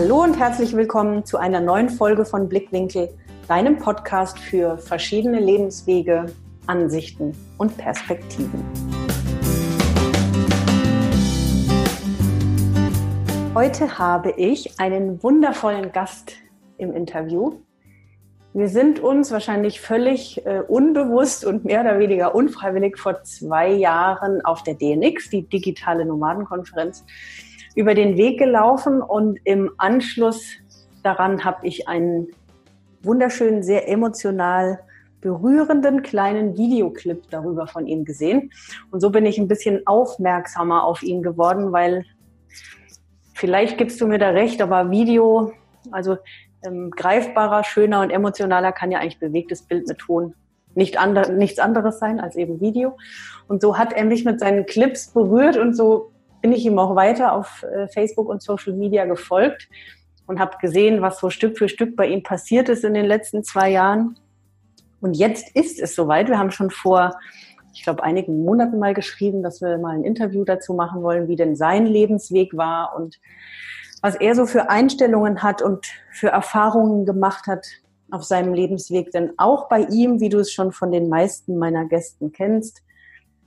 Hallo und herzlich willkommen zu einer neuen Folge von Blickwinkel, deinem Podcast für verschiedene Lebenswege, Ansichten und Perspektiven. Heute habe ich einen wundervollen Gast im Interview. Wir sind uns wahrscheinlich völlig äh, unbewusst und mehr oder weniger unfreiwillig vor zwei Jahren auf der DNX, die digitale Nomadenkonferenz, über den Weg gelaufen und im Anschluss daran habe ich einen wunderschönen, sehr emotional berührenden kleinen Videoclip darüber von ihm gesehen. Und so bin ich ein bisschen aufmerksamer auf ihn geworden, weil vielleicht gibst du mir da recht, aber Video, also ähm, greifbarer, schöner und emotionaler kann ja eigentlich bewegtes Bild mit Ton nicht andre, nichts anderes sein als eben Video. Und so hat er mich mit seinen Clips berührt und so bin ich ihm auch weiter auf äh, Facebook und Social Media gefolgt und habe gesehen, was so Stück für Stück bei ihm passiert ist in den letzten zwei Jahren. Und jetzt ist es soweit. Wir haben schon vor, ich glaube, einigen Monaten mal geschrieben, dass wir mal ein Interview dazu machen wollen, wie denn sein Lebensweg war und was er so für Einstellungen hat und für Erfahrungen gemacht hat auf seinem Lebensweg. Denn auch bei ihm, wie du es schon von den meisten meiner Gästen kennst,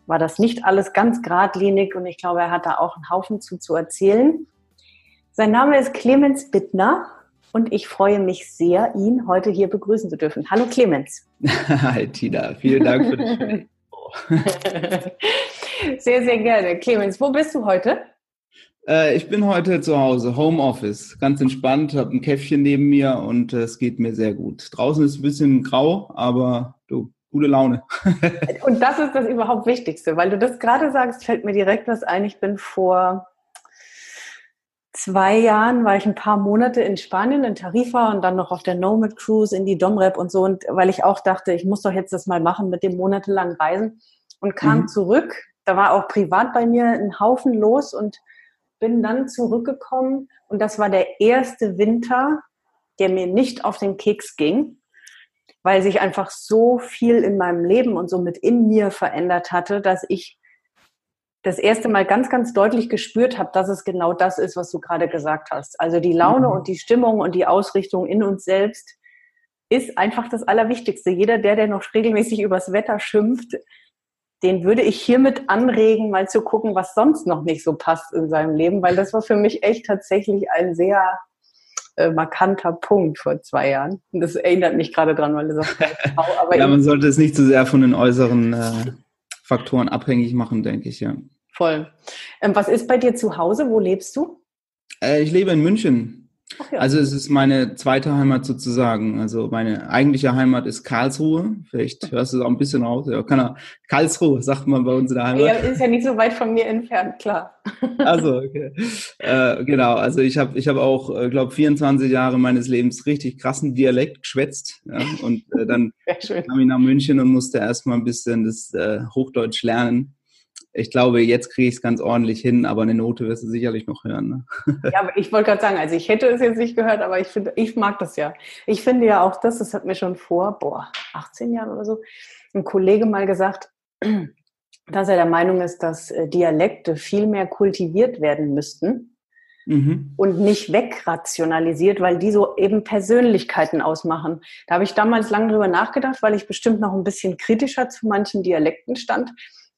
war das nicht alles ganz geradlinig und ich glaube, er hat da auch einen Haufen zu, zu erzählen. Sein Name ist Clemens Bittner und ich freue mich sehr, ihn heute hier begrüßen zu dürfen. Hallo Clemens. Hi Tina, vielen Dank für das Sehr, sehr gerne. Clemens, wo bist du heute? Äh, ich bin heute zu Hause, Homeoffice, ganz entspannt, habe ein Käffchen neben mir und äh, es geht mir sehr gut. Draußen ist ein bisschen grau, aber du, gute Laune. und das ist das überhaupt Wichtigste, weil du das gerade sagst, fällt mir direkt was ein. Ich bin vor zwei Jahren war ich ein paar Monate in Spanien, in Tarifa und dann noch auf der Nomad Cruise in die Domrep und so. Und weil ich auch dachte, ich muss doch jetzt das mal machen mit dem monatelangen Reisen und kam mhm. zurück. Da war auch privat bei mir ein Haufen los und bin dann zurückgekommen und das war der erste Winter, der mir nicht auf den Keks ging, weil sich einfach so viel in meinem Leben und somit in mir verändert hatte, dass ich das erste Mal ganz, ganz deutlich gespürt habe, dass es genau das ist, was du gerade gesagt hast. Also die Laune mhm. und die Stimmung und die Ausrichtung in uns selbst ist einfach das Allerwichtigste. Jeder, der, der noch regelmäßig übers Wetter schimpft, den würde ich hiermit anregen, mal zu gucken, was sonst noch nicht so passt in seinem Leben, weil das war für mich echt tatsächlich ein sehr äh, markanter Punkt vor zwei Jahren. Und das erinnert mich gerade dran, weil das auch aber Ja, man sollte es nicht zu sehr von den äußeren äh, Faktoren abhängig machen, denke ich, ja. Voll. Ähm, was ist bei dir zu Hause? Wo lebst du? Äh, ich lebe in München. Ja. Also es ist meine zweite Heimat sozusagen. Also meine eigentliche Heimat ist Karlsruhe. Vielleicht hörst du es auch ein bisschen raus. Ja, kann er, Karlsruhe, sagt man bei uns in der Heimat. Ja, ist ja nicht so weit von mir entfernt, klar. Also, okay. Äh, genau, also ich habe ich hab auch, äh, glaube 24 Jahre meines Lebens richtig krassen Dialekt geschwätzt. Ja? Und äh, dann kam ich nach München und musste erstmal ein bisschen das äh, Hochdeutsch lernen ich glaube, jetzt kriege ich es ganz ordentlich hin, aber eine Note wirst du sicherlich noch hören. Ne? Ja, aber ich wollte gerade sagen, also ich hätte es jetzt nicht gehört, aber ich finde, ich mag das ja. Ich finde ja auch das, das hat mir schon vor, boah, 18 Jahren oder so, ein Kollege mal gesagt, dass er der Meinung ist, dass äh, Dialekte viel mehr kultiviert werden müssten mhm. und nicht wegrationalisiert, weil die so eben Persönlichkeiten ausmachen. Da habe ich damals lange drüber nachgedacht, weil ich bestimmt noch ein bisschen kritischer zu manchen Dialekten stand.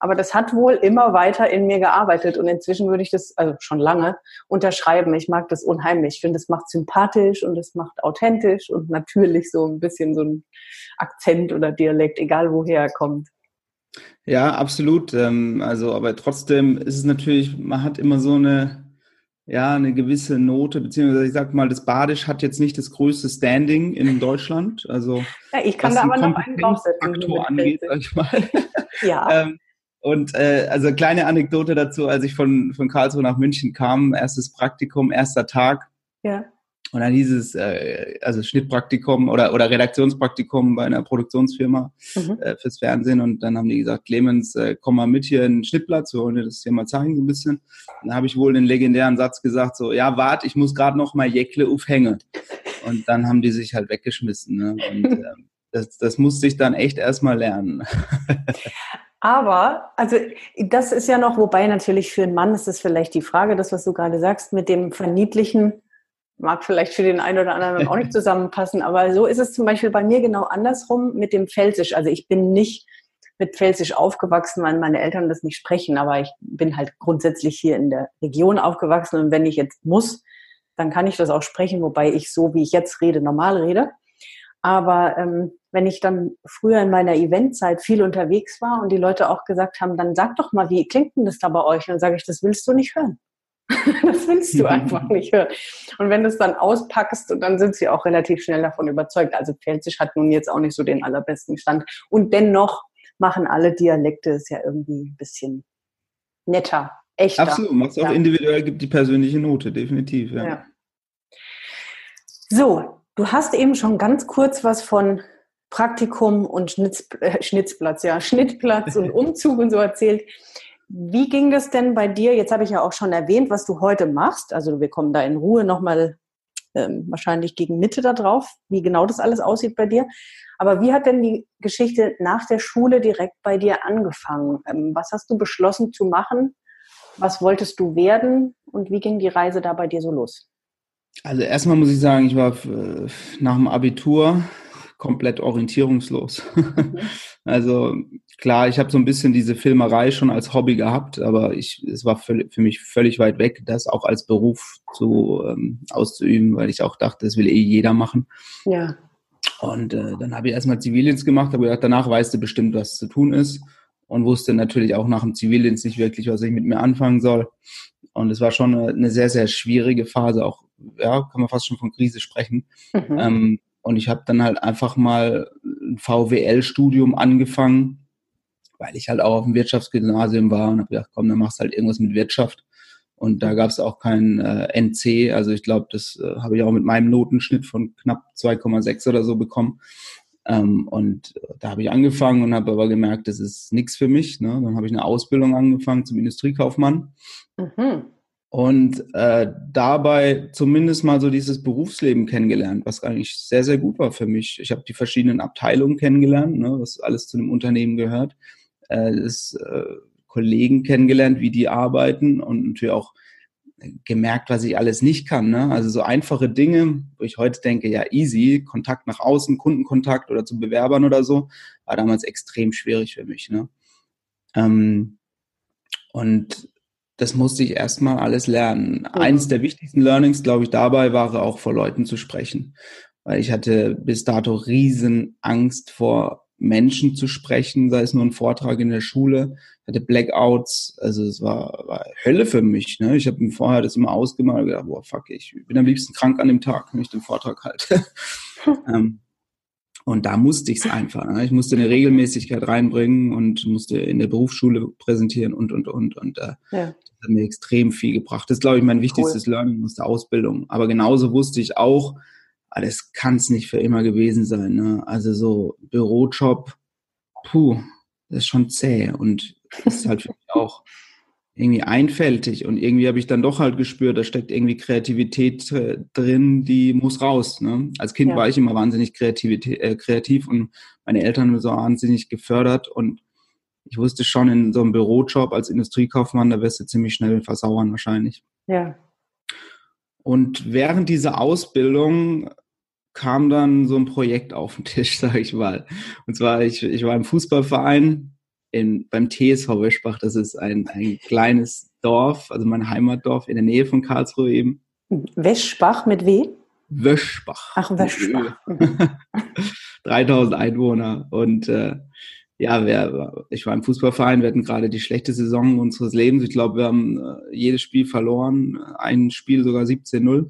Aber das hat wohl immer weiter in mir gearbeitet und inzwischen würde ich das, also schon lange, unterschreiben. Ich mag das unheimlich. Ich finde, es macht sympathisch und es macht authentisch und natürlich so ein bisschen so ein Akzent oder Dialekt, egal woher er kommt. Ja, absolut. Ähm, also, aber trotzdem ist es natürlich, man hat immer so eine, ja, eine gewisse Note, beziehungsweise ich sag mal, das Badisch hat jetzt nicht das größte Standing in Deutschland. Also, ja, ich kann da aber noch einen draufsetzen. Faktor angeht, sag ich mal. Ja. ähm, und äh, also kleine Anekdote dazu, als ich von, von Karlsruhe nach München kam, erstes Praktikum, erster Tag. Ja. Und dann hieß es, äh, also Schnittpraktikum oder, oder Redaktionspraktikum bei einer Produktionsfirma mhm. äh, fürs Fernsehen. Und dann haben die gesagt, Clemens, äh, komm mal mit hier in den Schnittplatz, wir wollen dir das hier mal zeigen so ein bisschen. Und dann habe ich wohl den legendären Satz gesagt, so, ja, wart, ich muss gerade noch mal Jäckle aufhängen. Und dann haben die sich halt weggeschmissen. Ne? Und äh, das, das musste ich dann echt erstmal lernen. Aber, also das ist ja noch, wobei natürlich für einen Mann ist das vielleicht die Frage, das, was du gerade sagst, mit dem Verniedlichen mag vielleicht für den einen oder anderen auch nicht zusammenpassen, aber so ist es zum Beispiel bei mir genau andersrum mit dem Pfälzisch. Also ich bin nicht mit Pfälzisch aufgewachsen, weil meine Eltern das nicht sprechen, aber ich bin halt grundsätzlich hier in der Region aufgewachsen und wenn ich jetzt muss, dann kann ich das auch sprechen, wobei ich so, wie ich jetzt rede, normal rede. Aber ähm, wenn ich dann früher in meiner Eventzeit viel unterwegs war und die Leute auch gesagt haben, dann sag doch mal, wie klingt denn das da bei euch? Und dann sage ich, das willst du nicht hören. das willst du einfach nicht hören. Und wenn du es dann auspackst, dann sind sie auch relativ schnell davon überzeugt. Also Pfälzisch hat nun jetzt auch nicht so den allerbesten Stand. Und dennoch machen alle Dialekte es ja irgendwie ein bisschen netter, echter. Absolut, macht es auch individuell, gibt die persönliche Note, definitiv. Ja. ja. So, du hast eben schon ganz kurz was von Praktikum und Schnitz, äh, Schnitzplatz, ja, Schnittplatz und Umzug und so erzählt. Wie ging das denn bei dir? Jetzt habe ich ja auch schon erwähnt, was du heute machst. Also wir kommen da in Ruhe nochmal ähm, wahrscheinlich gegen Mitte da drauf, wie genau das alles aussieht bei dir. Aber wie hat denn die Geschichte nach der Schule direkt bei dir angefangen? Ähm, was hast du beschlossen zu machen? Was wolltest du werden? Und wie ging die Reise da bei dir so los? Also erstmal muss ich sagen, ich war nach dem Abitur komplett orientierungslos. Mhm. also klar, ich habe so ein bisschen diese Filmerei schon als Hobby gehabt, aber ich, es war für, für mich völlig weit weg, das auch als Beruf zu ähm, auszuüben, weil ich auch dachte, das will eh jeder machen. Ja. Und äh, dann habe ich erstmal Zivildienst gemacht, aber danach weißt du bestimmt, was zu tun ist und wusste natürlich auch nach dem Zivildienst nicht wirklich, was ich mit mir anfangen soll. Und es war schon eine, eine sehr, sehr schwierige Phase, auch, ja, kann man fast schon von Krise sprechen. Mhm. Ähm, und ich habe dann halt einfach mal ein VWL-Studium angefangen, weil ich halt auch auf dem Wirtschaftsgymnasium war und habe gedacht, komm, dann machst du halt irgendwas mit Wirtschaft. Und da gab es auch kein äh, NC, also ich glaube, das äh, habe ich auch mit meinem Notenschnitt von knapp 2,6 oder so bekommen. Ähm, und da habe ich angefangen und habe aber gemerkt, das ist nichts für mich. Ne? Dann habe ich eine Ausbildung angefangen zum Industriekaufmann. Mhm und äh, dabei zumindest mal so dieses Berufsleben kennengelernt, was eigentlich sehr, sehr gut war für mich. Ich habe die verschiedenen Abteilungen kennengelernt, ne, was alles zu einem Unternehmen gehört, äh, das, äh, Kollegen kennengelernt, wie die arbeiten und natürlich auch gemerkt, was ich alles nicht kann. Ne? Also so einfache Dinge, wo ich heute denke, ja easy, Kontakt nach außen, Kundenkontakt oder zu Bewerbern oder so, war damals extrem schwierig für mich. Ne? Ähm, und das musste ich erstmal alles lernen. Mhm. Eins der wichtigsten Learnings, glaube ich, dabei war auch vor Leuten zu sprechen. Weil ich hatte bis dato riesen Angst vor Menschen zu sprechen, sei es nur ein Vortrag in der Schule. Ich hatte Blackouts, also es war, war Hölle für mich. Ne? Ich habe mir vorher das immer ausgemalt und gedacht, boah, fuck, ich bin am liebsten krank an dem Tag, wenn ich den Vortrag halte. ähm, und da musste ich es einfach. Ne? Ich musste eine Regelmäßigkeit reinbringen und musste in der Berufsschule präsentieren und, und, und. Und äh, ja. das hat mir extrem viel gebracht. Das ist, glaube ich, mein wichtigstes cool. Learning aus der Ausbildung. Aber genauso wusste ich auch, ah, das kann es nicht für immer gewesen sein. Ne? Also so Bürojob, puh, das ist schon zäh. Und das ist halt für mich auch irgendwie einfältig und irgendwie habe ich dann doch halt gespürt, da steckt irgendwie Kreativität äh, drin, die muss raus. Ne? Als Kind ja. war ich immer wahnsinnig äh, kreativ und meine Eltern haben so wahnsinnig gefördert und ich wusste schon in so einem Bürojob als Industriekaufmann, da wirst du ziemlich schnell versauern wahrscheinlich. Ja. Und während dieser Ausbildung kam dann so ein Projekt auf den Tisch, sage ich mal. Und zwar, ich, ich war im Fußballverein, in, beim TSV Weschbach. Das ist ein, ein kleines Dorf, also mein Heimatdorf in der Nähe von Karlsruhe eben. Weschbach mit W? Wöschbach. Ach, Wöschbach. 3000 Einwohner. Und äh, ja, wir, ich war im Fußballverein, wir hatten gerade die schlechte Saison unseres Lebens. Ich glaube, wir haben äh, jedes Spiel verloren, ein Spiel sogar 17-0.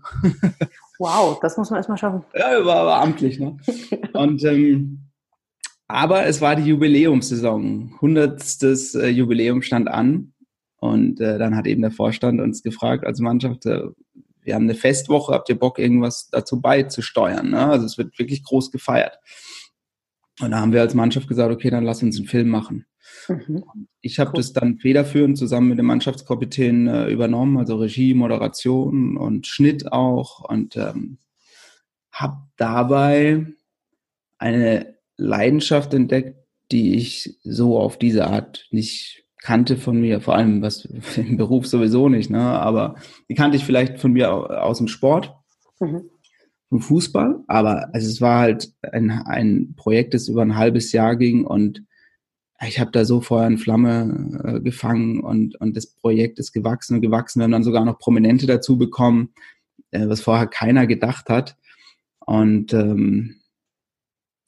wow, das muss man erstmal schaffen. Ja, war, war amtlich. Ne? Und ähm, aber es war die Jubiläumssaison. Hundertstes äh, Jubiläum stand an. Und äh, dann hat eben der Vorstand uns gefragt als Mannschaft, äh, wir haben eine Festwoche, habt ihr Bock, irgendwas dazu beizusteuern? Ne? Also es wird wirklich groß gefeiert. Und da haben wir als Mannschaft gesagt, okay, dann lass uns einen Film machen. Mhm. Ich habe cool. das dann federführend zusammen mit dem Mannschaftskapitän äh, übernommen, also Regie, Moderation und Schnitt auch. Und ähm, habe dabei eine Leidenschaft entdeckt, die ich so auf diese Art nicht kannte von mir, vor allem was im Beruf sowieso nicht, ne? aber die kannte ich vielleicht von mir aus dem Sport. mhm. vom Fußball. Aber also es war halt ein, ein Projekt, das über ein halbes Jahr ging und ich habe da so Feuer in Flamme äh, gefangen und, und das Projekt ist gewachsen und gewachsen. Wir haben dann sogar noch Prominente dazu bekommen, äh, was vorher keiner gedacht hat. Und ähm,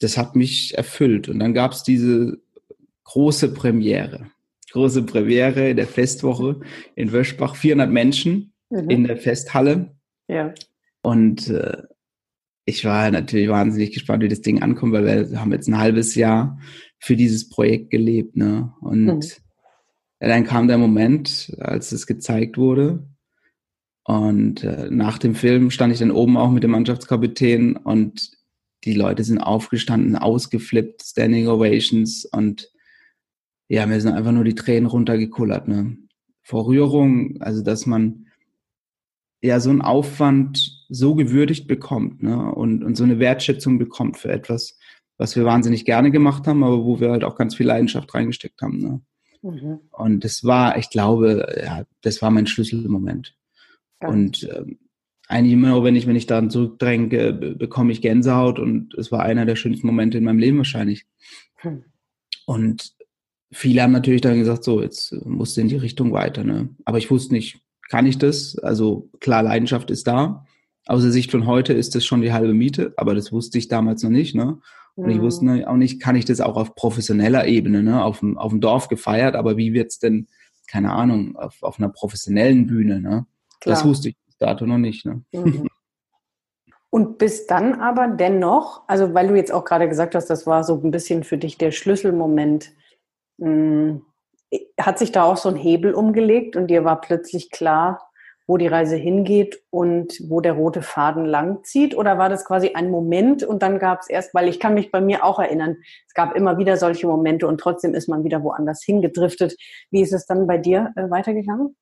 das hat mich erfüllt. Und dann gab es diese große Premiere. Große Premiere der Festwoche in Wöschbach. 400 Menschen mhm. in der Festhalle. Ja. Und äh, ich war natürlich wahnsinnig gespannt, wie das Ding ankommt, weil wir haben jetzt ein halbes Jahr für dieses Projekt gelebt. Ne? Und mhm. dann kam der Moment, als es gezeigt wurde. Und äh, nach dem Film stand ich dann oben auch mit dem Mannschaftskapitän und die Leute sind aufgestanden, ausgeflippt, Standing Ovations und ja, mir sind einfach nur die Tränen runtergekullert. Ne? Vor Rührung, also dass man ja so einen Aufwand so gewürdigt bekommt ne? und, und so eine Wertschätzung bekommt für etwas, was wir wahnsinnig gerne gemacht haben, aber wo wir halt auch ganz viel Leidenschaft reingesteckt haben. Ne? Mhm. Und das war, ich glaube, ja, das war mein Schlüsselmoment. Ganz. Und ähm, eigentlich immer noch, wenn ich, wenn ich daran zurückdränge, bekomme ich Gänsehaut und es war einer der schönsten Momente in meinem Leben wahrscheinlich. Hm. Und viele haben natürlich dann gesagt, so, jetzt musst du in die Richtung weiter. Ne? Aber ich wusste nicht, kann ich das? Also klar, Leidenschaft ist da. Aus der Sicht von heute ist das schon die halbe Miete, aber das wusste ich damals noch nicht. Ne? Und ich wusste mhm. auch nicht, kann ich das auch auf professioneller Ebene, ne? auf, dem, auf dem Dorf gefeiert, aber wie wird's denn, keine Ahnung, auf, auf einer professionellen Bühne? Ne? Das wusste ich dato noch nicht. Ne? Mhm. Und bis dann aber dennoch, also weil du jetzt auch gerade gesagt hast, das war so ein bisschen für dich der Schlüsselmoment, mh, hm, hat sich da auch so ein Hebel umgelegt und dir war plötzlich klar, wo die Reise hingeht und wo der rote Faden langzieht? Oder war das quasi ein Moment und dann gab es erst, weil ich kann mich bei mir auch erinnern, es gab immer wieder solche Momente und trotzdem ist man wieder woanders hingedriftet. Wie ist es dann bei dir äh, weitergegangen?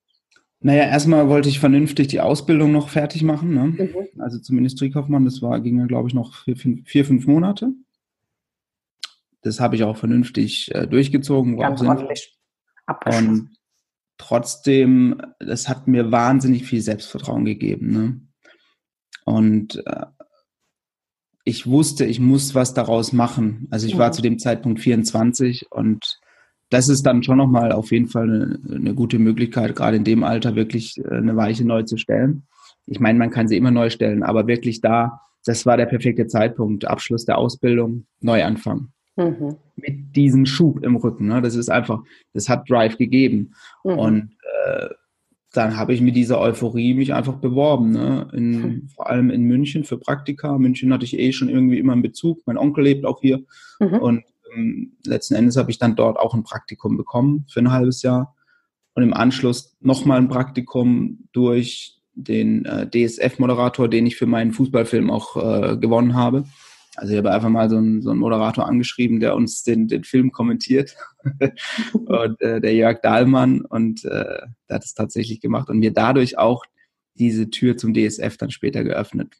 Naja, erstmal wollte ich vernünftig die Ausbildung noch fertig machen. Ne? Mhm. Also zum Industriekaufmann, das war, ging ja, glaube ich, noch vier, fünf, vier, fünf Monate. Das habe ich auch vernünftig äh, durchgezogen. Ganz ordentlich. Und trotzdem, das hat mir wahnsinnig viel Selbstvertrauen gegeben. Ne? Und äh, ich wusste, ich muss was daraus machen. Also ich war zu dem Zeitpunkt 24 und das ist dann schon nochmal auf jeden Fall eine, eine, gute Möglichkeit, gerade in dem Alter wirklich äh, eine Weiche neu zu stellen. Ich meine, man kann sie immer neu stellen, aber wirklich da, das war der perfekte Zeitpunkt. Abschluss der Ausbildung, Neuanfang. Mhm. Mit diesem Schub im Rücken. Ne? Das ist einfach, das hat Drive gegeben. Mhm. Und äh, dann habe ich mit dieser Euphorie mich einfach beworben. Ne? In, mhm. Vor allem in München für Praktika. München hatte ich eh schon irgendwie immer einen Bezug. Mein Onkel lebt auch hier. Mhm. Und ähm, letzten Endes habe ich dann dort auch ein Praktikum bekommen für ein halbes Jahr. Und im Anschluss nochmal ein Praktikum durch den äh, DSF-Moderator, den ich für meinen Fußballfilm auch äh, gewonnen habe. Also ich habe einfach mal so einen, so einen Moderator angeschrieben, der uns den, den Film kommentiert. und äh, der Jörg Dahlmann und äh, der hat es tatsächlich gemacht und mir dadurch auch diese Tür zum DSF dann später geöffnet.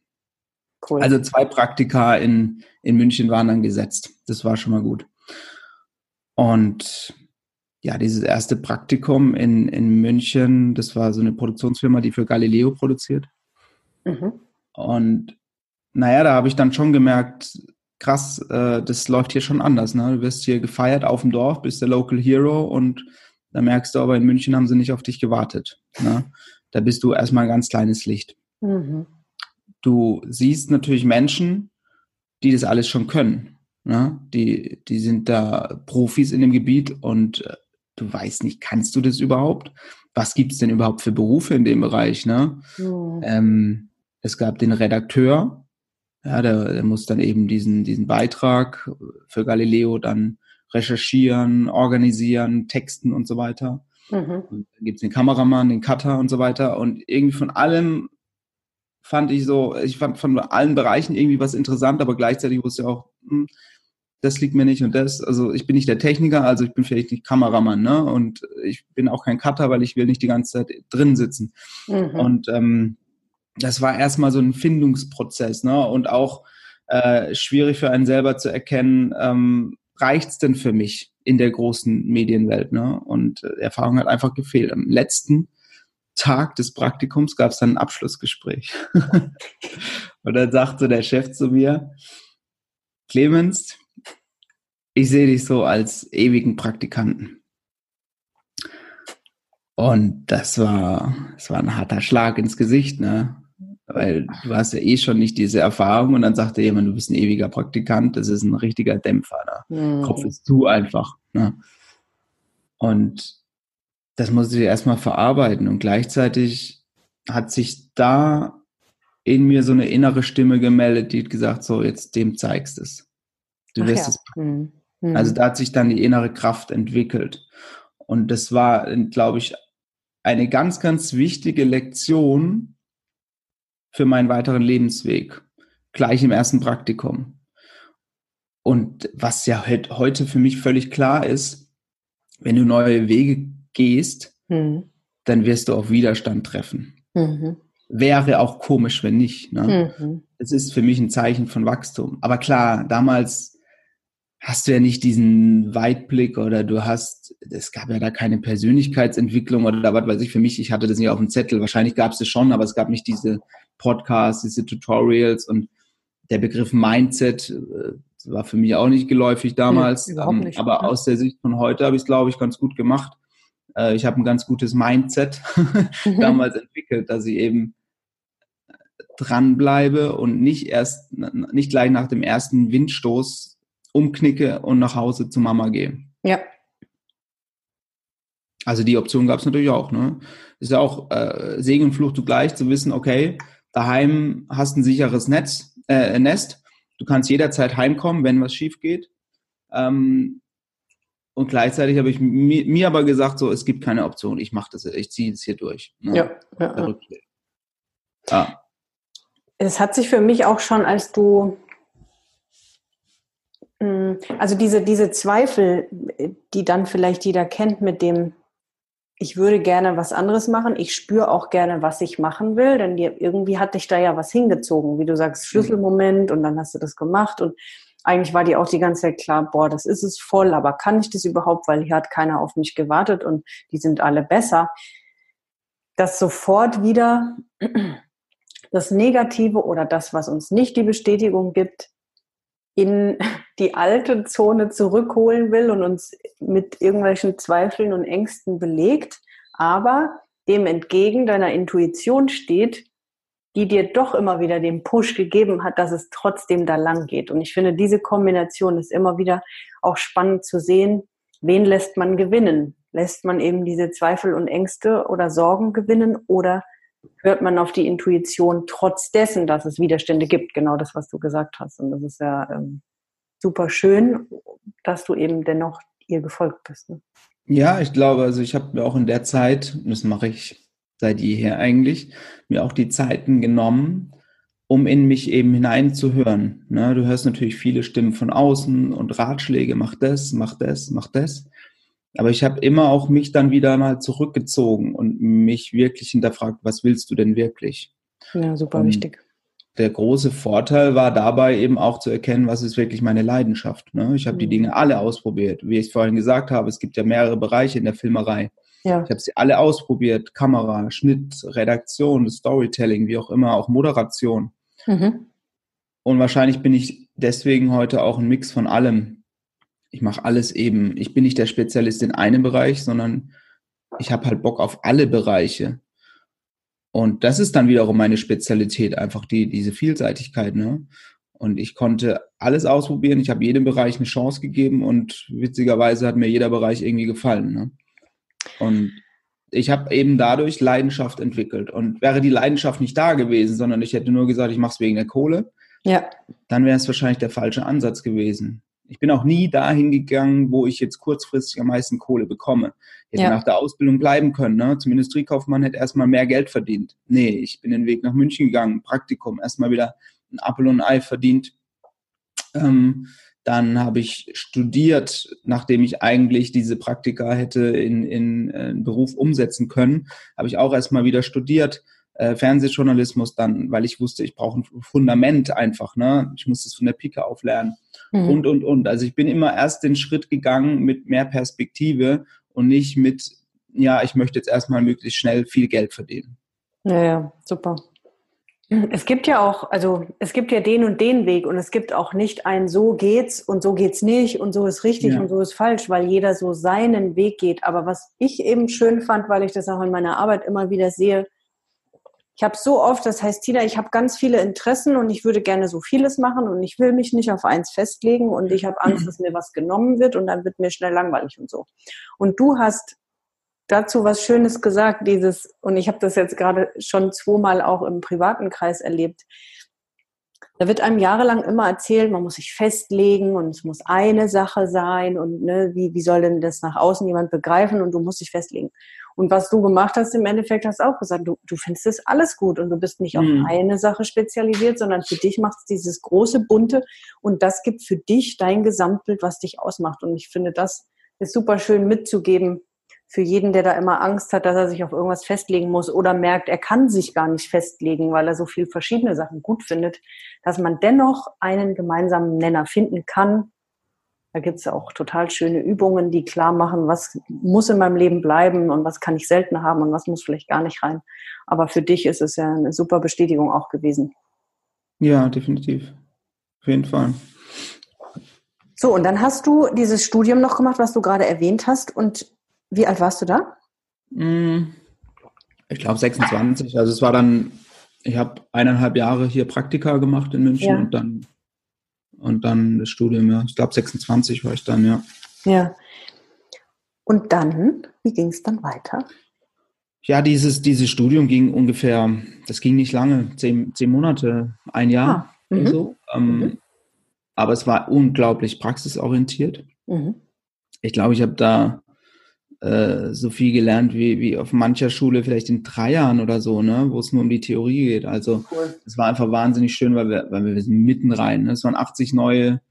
Cool. Also zwei Praktika in, in München waren dann gesetzt. Das war schon mal gut. Und ja, dieses erste Praktikum in, in München, das war so eine Produktionsfirma, die für Galileo produziert. Mhm. Und naja, da habe ich dann schon gemerkt, krass, äh, das läuft hier schon anders. Ne? Du wirst hier gefeiert auf dem Dorf, bist der Local Hero und da merkst du aber, in München haben sie nicht auf dich gewartet. Ne? Da bist du erstmal ein ganz kleines Licht. Mhm. Du siehst natürlich Menschen, die das alles schon können. Ne? Die, die sind da Profis in dem Gebiet und äh, du weißt nicht, kannst du das überhaupt? Was gibt's denn überhaupt für Berufe in dem Bereich? Ne? Mhm. Ähm, es gab den Redakteur, ja, der, der muss dann eben diesen, diesen Beitrag für Galileo dann recherchieren, organisieren, texten und so weiter. Mhm. Dann gibt's den Kameramann, den Cutter und so weiter. Und irgendwie von allem fand ich so, ich fand von allen Bereichen irgendwie was interessant, aber gleichzeitig wusste ich auch, hm, das liegt mir nicht und das. Also ich bin nicht der Techniker, also ich bin vielleicht nicht Kameramann, ne? Und ich bin auch kein Cutter, weil ich will nicht die ganze Zeit drin sitzen. Mhm. Und ähm, das war erstmal so ein Findungsprozess, ne? Und auch äh, schwierig für einen selber zu erkennen, ähm, reicht's denn für mich in der großen Medienwelt, ne? Und äh, Erfahrung hat einfach gefehlt. Am letzten Tag des Praktikums gab es dann ein Abschlussgespräch. und dann sagte der Chef zu mir, Clemens, ich sehe dich so als ewigen Praktikanten. Und das war, das war ein harter Schlag ins Gesicht, ne? Weil du hast ja eh schon nicht diese Erfahrung und dann sagt dir jemand, du bist ein ewiger Praktikant, das ist ein richtiger Dämpfer. Ne? Mhm. Kopf ist zu einfach. Ne? Und das musste ich erstmal verarbeiten und gleichzeitig hat sich da in mir so eine innere Stimme gemeldet, die hat gesagt, so jetzt dem zeigst es. Du Ach wirst ja. es. Mhm. Also da hat sich dann die innere Kraft entwickelt. Und das war, glaube ich, eine ganz, ganz wichtige Lektion für meinen weiteren Lebensweg. Gleich im ersten Praktikum. Und was ja heute für mich völlig klar ist, wenn du neue Wege gehst, mhm. dann wirst du auf Widerstand treffen. Mhm. Wäre auch komisch, wenn nicht. Ne? Mhm. Es ist für mich ein Zeichen von Wachstum. Aber klar, damals hast du ja nicht diesen Weitblick oder du hast, es gab ja da keine Persönlichkeitsentwicklung oder was weiß ich für mich, ich hatte das nicht auf dem Zettel, wahrscheinlich gab es es schon, aber es gab nicht diese Podcasts, diese Tutorials und der Begriff Mindset äh, war für mich auch nicht geläufig damals, nee, ähm, nicht, aber aus der Sicht von heute habe ich es, glaube ich, ganz gut gemacht. Äh, ich habe ein ganz gutes Mindset mhm. damals entwickelt, dass ich eben dranbleibe und nicht erst, nicht gleich nach dem ersten Windstoß umknicke und nach Hause zu Mama gehe. Ja. Also die Option gab es natürlich auch. Ne? Ist ja auch äh, Segen und Fluch zugleich zu wissen, okay, daheim hast ein sicheres Netz, äh, Nest. Du kannst jederzeit heimkommen, wenn was schief geht. Ähm, und gleichzeitig habe ich mir, mir, aber gesagt, so, es gibt keine Option. Ich mache das, ich ziehe es hier durch. Ne? Ja, ja, ja. Es hat sich für mich auch schon, als du, hm, also diese, diese Zweifel, die dann vielleicht jeder kennt mit dem, ich würde gerne was anderes machen. Ich spüre auch gerne, was ich machen will, denn irgendwie hat dich da ja was hingezogen, wie du sagst, Schlüsselmoment und dann hast du das gemacht und eigentlich war dir auch die ganze Zeit klar, boah, das ist es voll, aber kann ich das überhaupt, weil hier hat keiner auf mich gewartet und die sind alle besser. Dass sofort wieder das Negative oder das, was uns nicht die Bestätigung gibt, in die alte Zone zurückholen will und uns mit irgendwelchen Zweifeln und Ängsten belegt, aber dem entgegen deiner Intuition steht, die dir doch immer wieder den Push gegeben hat, dass es trotzdem da lang geht. Und ich finde, diese Kombination ist immer wieder auch spannend zu sehen, wen lässt man gewinnen? Lässt man eben diese Zweifel und Ängste oder Sorgen gewinnen oder hört man auf die Intuition trotz dessen, dass es Widerstände gibt? Genau das, was du gesagt hast. Und das ist ja ähm, super schön, dass du eben dennoch ihr gefolgt bist. Ne? Ja, ich glaube, also ich habe mir auch in der Zeit, das mache ich seit jeher eigentlich, mir auch die Zeiten genommen, um in mich eben hineinzuhören. Ne? Du hörst natürlich viele Stimmen von außen und Ratschläge, mach das, mach das, mach das. Aber ich habe immer auch mich dann wieder mal zurückgezogen und mich wirklich hinterfragt, was willst du denn wirklich? Ja, super und wichtig. Der große Vorteil war dabei eben auch zu erkennen, was ist wirklich meine Leidenschaft. Ne? Ich habe mhm. die Dinge alle ausprobiert. Wie ich vorhin gesagt habe, es gibt ja mehrere Bereiche in der Filmerei. Ja. Ich habe sie alle ausprobiert. Kamera, Schnitt, Redaktion, Storytelling, wie auch immer, auch Moderation. Mhm. Und wahrscheinlich bin ich deswegen heute auch ein Mix von allem. Ich mache alles eben. Ich bin nicht der Spezialist in einem Bereich, sondern ich habe halt Bock auf alle Bereiche. Und das ist dann wiederum meine Spezialität, einfach die, diese Vielseitigkeit. Ne? Und ich konnte alles ausprobieren. Ich habe jedem Bereich eine Chance gegeben und witzigerweise hat mir jeder Bereich irgendwie gefallen. Ne? Und ich habe eben dadurch Leidenschaft entwickelt. Und wäre die Leidenschaft nicht da gewesen, sondern ich hätte nur gesagt, ich mache es wegen der Kohle, ja. dann wäre es wahrscheinlich der falsche Ansatz gewesen. Ich bin auch nie dahin gegangen, wo ich jetzt kurzfristig am meisten Kohle bekomme. Ich hätte ja. nach der Ausbildung bleiben können. Ne? Zum Industriekaufmann hätte erstmal mehr Geld verdient. Nee, ich bin den Weg nach München gegangen, Praktikum, erstmal wieder ein Apfel und ein Ei verdient. Ähm, dann habe ich studiert, nachdem ich eigentlich diese Praktika hätte in, in, äh, in Beruf umsetzen können, habe ich auch erstmal wieder studiert. Äh, Fernsehjournalismus dann, weil ich wusste, ich brauche ein Fundament einfach, ne? Ich muss das von der Pike auflernen mhm. und und und. Also ich bin immer erst den Schritt gegangen mit mehr Perspektive und nicht mit ja, ich möchte jetzt erstmal möglichst schnell viel Geld verdienen. Ja, ja, super. Es gibt ja auch, also es gibt ja den und den Weg und es gibt auch nicht ein so geht's und so geht's nicht und so ist richtig ja. und so ist falsch, weil jeder so seinen Weg geht. Aber was ich eben schön fand, weil ich das auch in meiner Arbeit immer wieder sehe, ich habe so oft, das heißt, Tina, ich habe ganz viele Interessen und ich würde gerne so vieles machen und ich will mich nicht auf eins festlegen und ich habe Angst, dass mir was genommen wird und dann wird mir schnell langweilig und so. Und du hast dazu was Schönes gesagt, dieses, und ich habe das jetzt gerade schon zweimal auch im privaten Kreis erlebt. Da wird einem jahrelang immer erzählt, man muss sich festlegen und es muss eine Sache sein und ne, wie, wie soll denn das nach außen jemand begreifen und du musst dich festlegen. Und was du gemacht hast, im Endeffekt hast auch gesagt, du, du findest das alles gut und du bist nicht auf mhm. eine Sache spezialisiert, sondern für dich macht es dieses große Bunte und das gibt für dich dein Gesamtbild, was dich ausmacht. Und ich finde, das ist super schön mitzugeben, für jeden, der da immer Angst hat, dass er sich auf irgendwas festlegen muss oder merkt, er kann sich gar nicht festlegen, weil er so viel verschiedene Sachen gut findet, dass man dennoch einen gemeinsamen Nenner finden kann. Da gibt es auch total schöne Übungen, die klar machen, was muss in meinem Leben bleiben und was kann ich selten haben und was muss vielleicht gar nicht rein. Aber für dich ist es ja eine super Bestätigung auch gewesen. Ja, definitiv. Auf jeden Fall. So, und dann hast du dieses Studium noch gemacht, was du gerade erwähnt hast. Und wie alt warst du da? Hm, ich glaube 26. Also es war dann, ich habe eineinhalb Jahre hier Praktika gemacht in München ja. und dann und dann das Studium, ja. Ich glaube 26 war ich dann, ja. Ja. Und dann, wie ging es dann weiter? Ja, dieses, dieses Studium ging ungefähr, das ging nicht lange, zehn, zehn Monate, ein Jahr ah, oder mhm. so. Ähm, mhm. Aber es war unglaublich praxisorientiert. Mhm. Ich glaube, ich habe da äh, so viel gelernt wie, wie auf mancher Schule vielleicht in drei Jahren oder so, ne, wo es nur um die Theorie geht. Also es war einfach wahnsinnig schön, weil wir, weil wir sind mitten rein. Ne? Es waren 80 neue